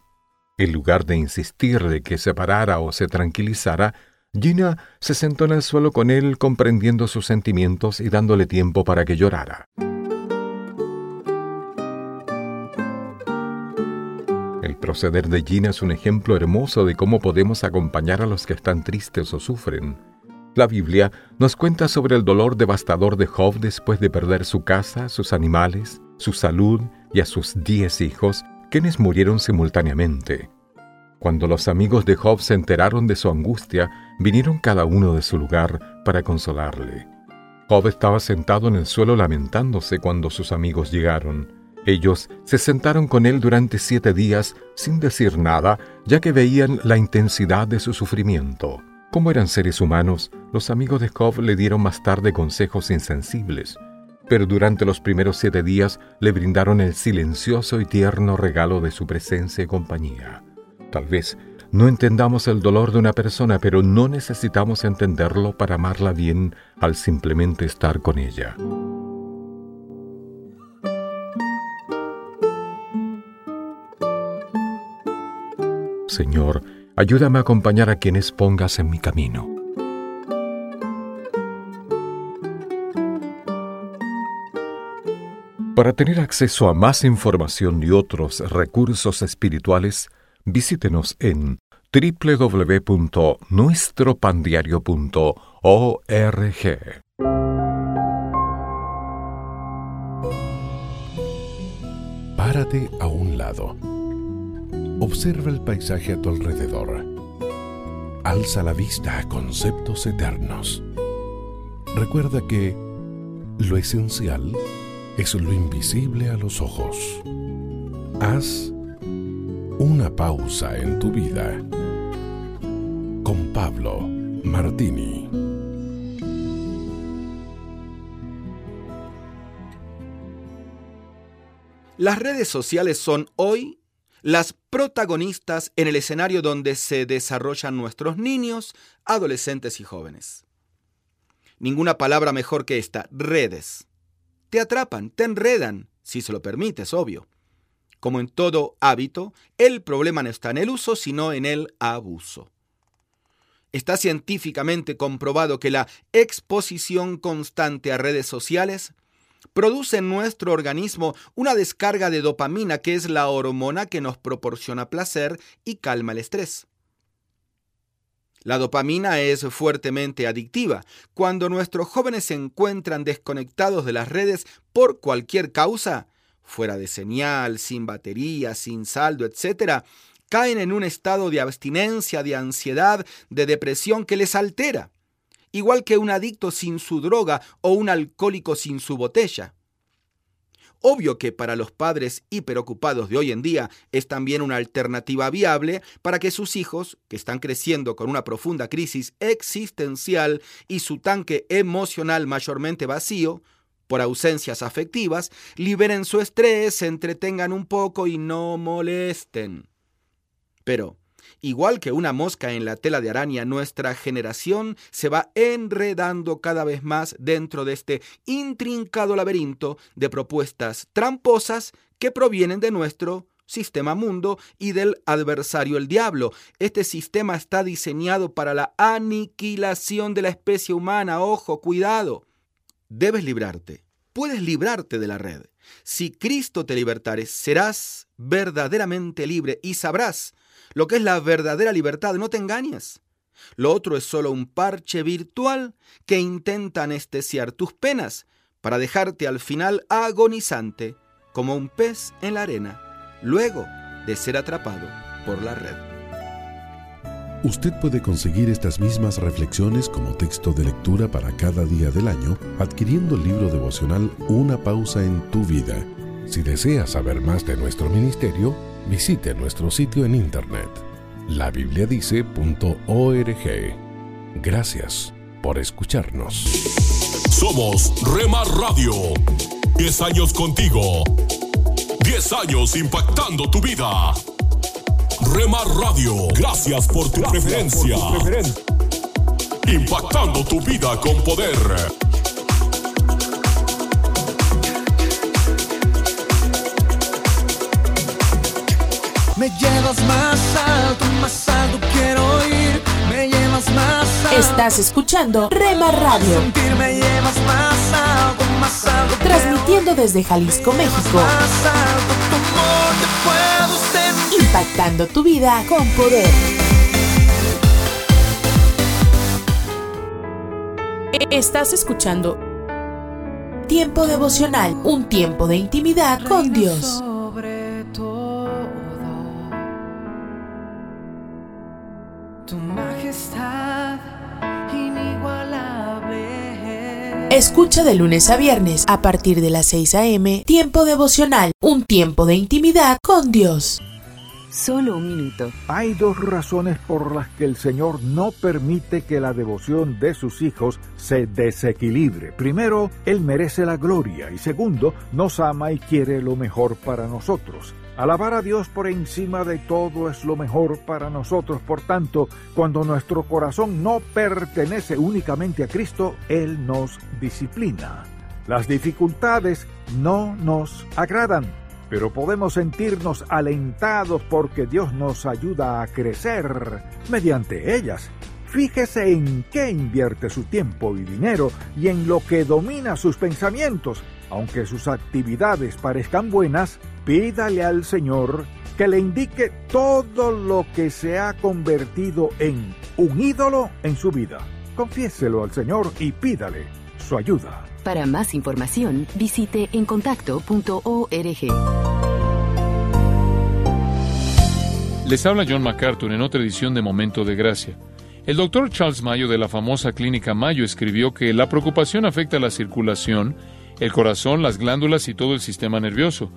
En lugar de insistir de que se parara o se tranquilizara, Gina se sentó en el suelo con él comprendiendo sus sentimientos y dándole tiempo para que llorara. El proceder de Gina es un ejemplo hermoso de cómo podemos acompañar a los que están tristes o sufren. La Biblia nos cuenta sobre el dolor devastador de Job después de perder su casa, sus animales, su salud y a sus diez hijos, quienes murieron simultáneamente. Cuando los amigos de Job se enteraron de su angustia, vinieron cada uno de su lugar para consolarle. Job estaba sentado en el suelo lamentándose cuando sus amigos llegaron. Ellos se sentaron con él durante siete días sin decir nada, ya que veían la intensidad de su sufrimiento. Como eran seres humanos, los amigos de Job le dieron más tarde consejos insensibles, pero durante los primeros siete días le brindaron el silencioso y tierno regalo de su presencia y compañía. Tal vez no entendamos el dolor de una persona, pero no necesitamos entenderlo para amarla bien al simplemente estar con ella. Señor, ayúdame a acompañar a quienes pongas en mi camino. Para tener acceso a más información y otros recursos espirituales, visítenos en www.nuestropandiario.org. Párate a un lado. Observa el paisaje a tu alrededor. Alza la vista a conceptos eternos. Recuerda que lo esencial es lo invisible a los ojos. Haz una pausa en tu vida. Con Pablo Martini. Las redes sociales son hoy las protagonistas en el escenario donde se desarrollan nuestros niños, adolescentes y jóvenes. Ninguna palabra mejor que esta, redes. Te atrapan, te enredan, si se lo permites, obvio. Como en todo hábito, el problema no está en el uso, sino en el abuso. Está científicamente comprobado que la exposición constante a redes sociales produce en nuestro organismo una descarga de dopamina, que es la hormona que nos proporciona placer y calma el estrés. La dopamina es fuertemente adictiva. Cuando nuestros jóvenes se encuentran desconectados de las redes por cualquier causa, fuera de señal, sin batería, sin saldo, etc., caen en un estado de abstinencia, de ansiedad, de depresión que les altera, igual que un adicto sin su droga o un alcohólico sin su botella. Obvio que para los padres hiperocupados de hoy en día es también una alternativa viable para que sus hijos, que están creciendo con una profunda crisis existencial y su tanque emocional mayormente vacío, por ausencias afectivas, liberen su estrés, se entretengan un poco y no molesten. Pero, igual que una mosca en la tela de araña, nuestra generación se va enredando cada vez más dentro de este intrincado laberinto de propuestas tramposas que provienen de nuestro sistema mundo y del adversario el diablo. Este sistema está diseñado para la aniquilación de la especie humana. Ojo, cuidado. Debes librarte. Puedes librarte de la red. Si Cristo te libertare, serás verdaderamente libre y sabrás lo que es la verdadera libertad. No te engañes. Lo otro es solo un parche virtual que intenta anestesiar tus penas para dejarte al final agonizante como un pez en la arena, luego de ser atrapado por la red. Usted puede conseguir estas mismas reflexiones como texto de lectura para cada día del año adquiriendo el libro devocional Una pausa en tu vida. Si desea saber más de nuestro ministerio, visite nuestro sitio en internet labibliadice.org. Gracias por escucharnos. Somos Remar Radio. 10 años contigo. 10 años impactando tu vida. Remar Radio, gracias por tu preferencia. Impactando tu vida con poder. Me llevas más alto, más alto quiero ir. Me llevas más alto. Estás escuchando Rema Radio. Sentir me llevas más alto, más alto. Transmitiendo desde Jalisco, México. Más alto, tu amor te. Impactando tu vida con poder. Estás escuchando Tiempo devocional, un tiempo de intimidad con Dios. Escucha de lunes a viernes a partir de las 6 a.m. Tiempo devocional, un tiempo de intimidad con Dios. Solo un minuto. Hay dos razones por las que el Señor no permite que la devoción de sus hijos se desequilibre. Primero, Él merece la gloria y segundo, nos ama y quiere lo mejor para nosotros. Alabar a Dios por encima de todo es lo mejor para nosotros. Por tanto, cuando nuestro corazón no pertenece únicamente a Cristo, Él nos disciplina. Las dificultades no nos agradan pero podemos sentirnos alentados porque Dios nos ayuda a crecer mediante ellas. Fíjese en qué invierte su tiempo y dinero y en lo que domina sus pensamientos. Aunque sus actividades parezcan buenas, pídale al Señor que le indique todo lo que se ha convertido en un ídolo en su vida. Confiéselo al Señor y pídale su ayuda. Para más información, visite encontacto.org. Les habla John MacArthur en otra edición de Momento de Gracia. El doctor Charles Mayo de la famosa clínica Mayo escribió que la preocupación afecta la circulación, el corazón, las glándulas y todo el sistema nervioso.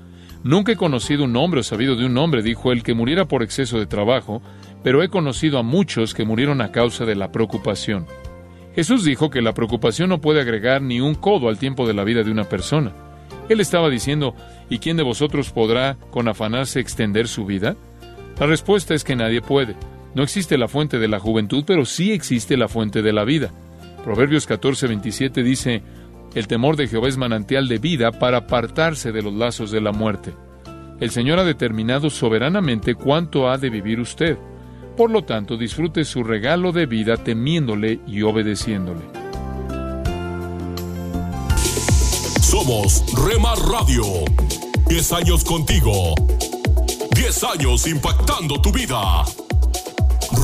Nunca he conocido un hombre o sabido de un hombre, dijo él, que muriera por exceso de trabajo, pero he conocido a muchos que murieron a causa de la preocupación. Jesús dijo que la preocupación no puede agregar ni un codo al tiempo de la vida de una persona. Él estaba diciendo, ¿y quién de vosotros podrá con afanarse extender su vida? La respuesta es que nadie puede. No existe la fuente de la juventud, pero sí existe la fuente de la vida. Proverbios 14:27 dice, El temor de Jehová es manantial de vida para apartarse de los lazos de la muerte. El Señor ha determinado soberanamente cuánto ha de vivir usted. Por lo tanto, disfrute su regalo de vida temiéndole y obedeciéndole. Somos Remar Radio. 10 años contigo. 10 años impactando tu vida.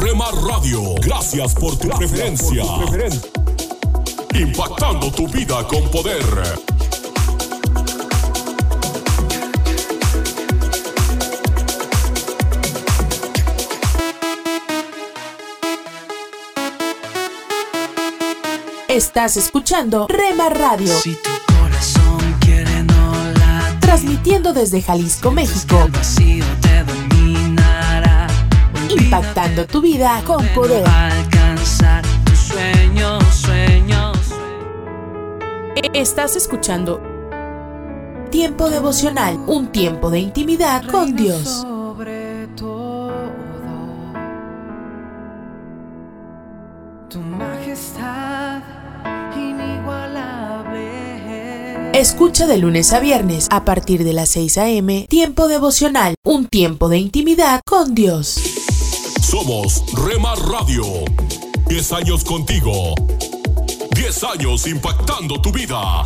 Remar Radio, gracias por tu preferencia. Impactando tu vida con poder. Estás escuchando Rema Radio. Si tu corazón quiere no latir, Transmitiendo desde Jalisco, México. el vacío te dominará. Impactando tu vida con poder. Alcanzar tus sueños, sueños. Estás escuchando Tiempo devocional, un tiempo de intimidad con Dios. Sobre todo, tu majestad inigualable. Escucha de lunes a viernes a partir de las 6 a.m. Tiempo devocional, un tiempo de intimidad con Dios. Somos Remar Radio. 10 años contigo. 10 años impactando tu vida.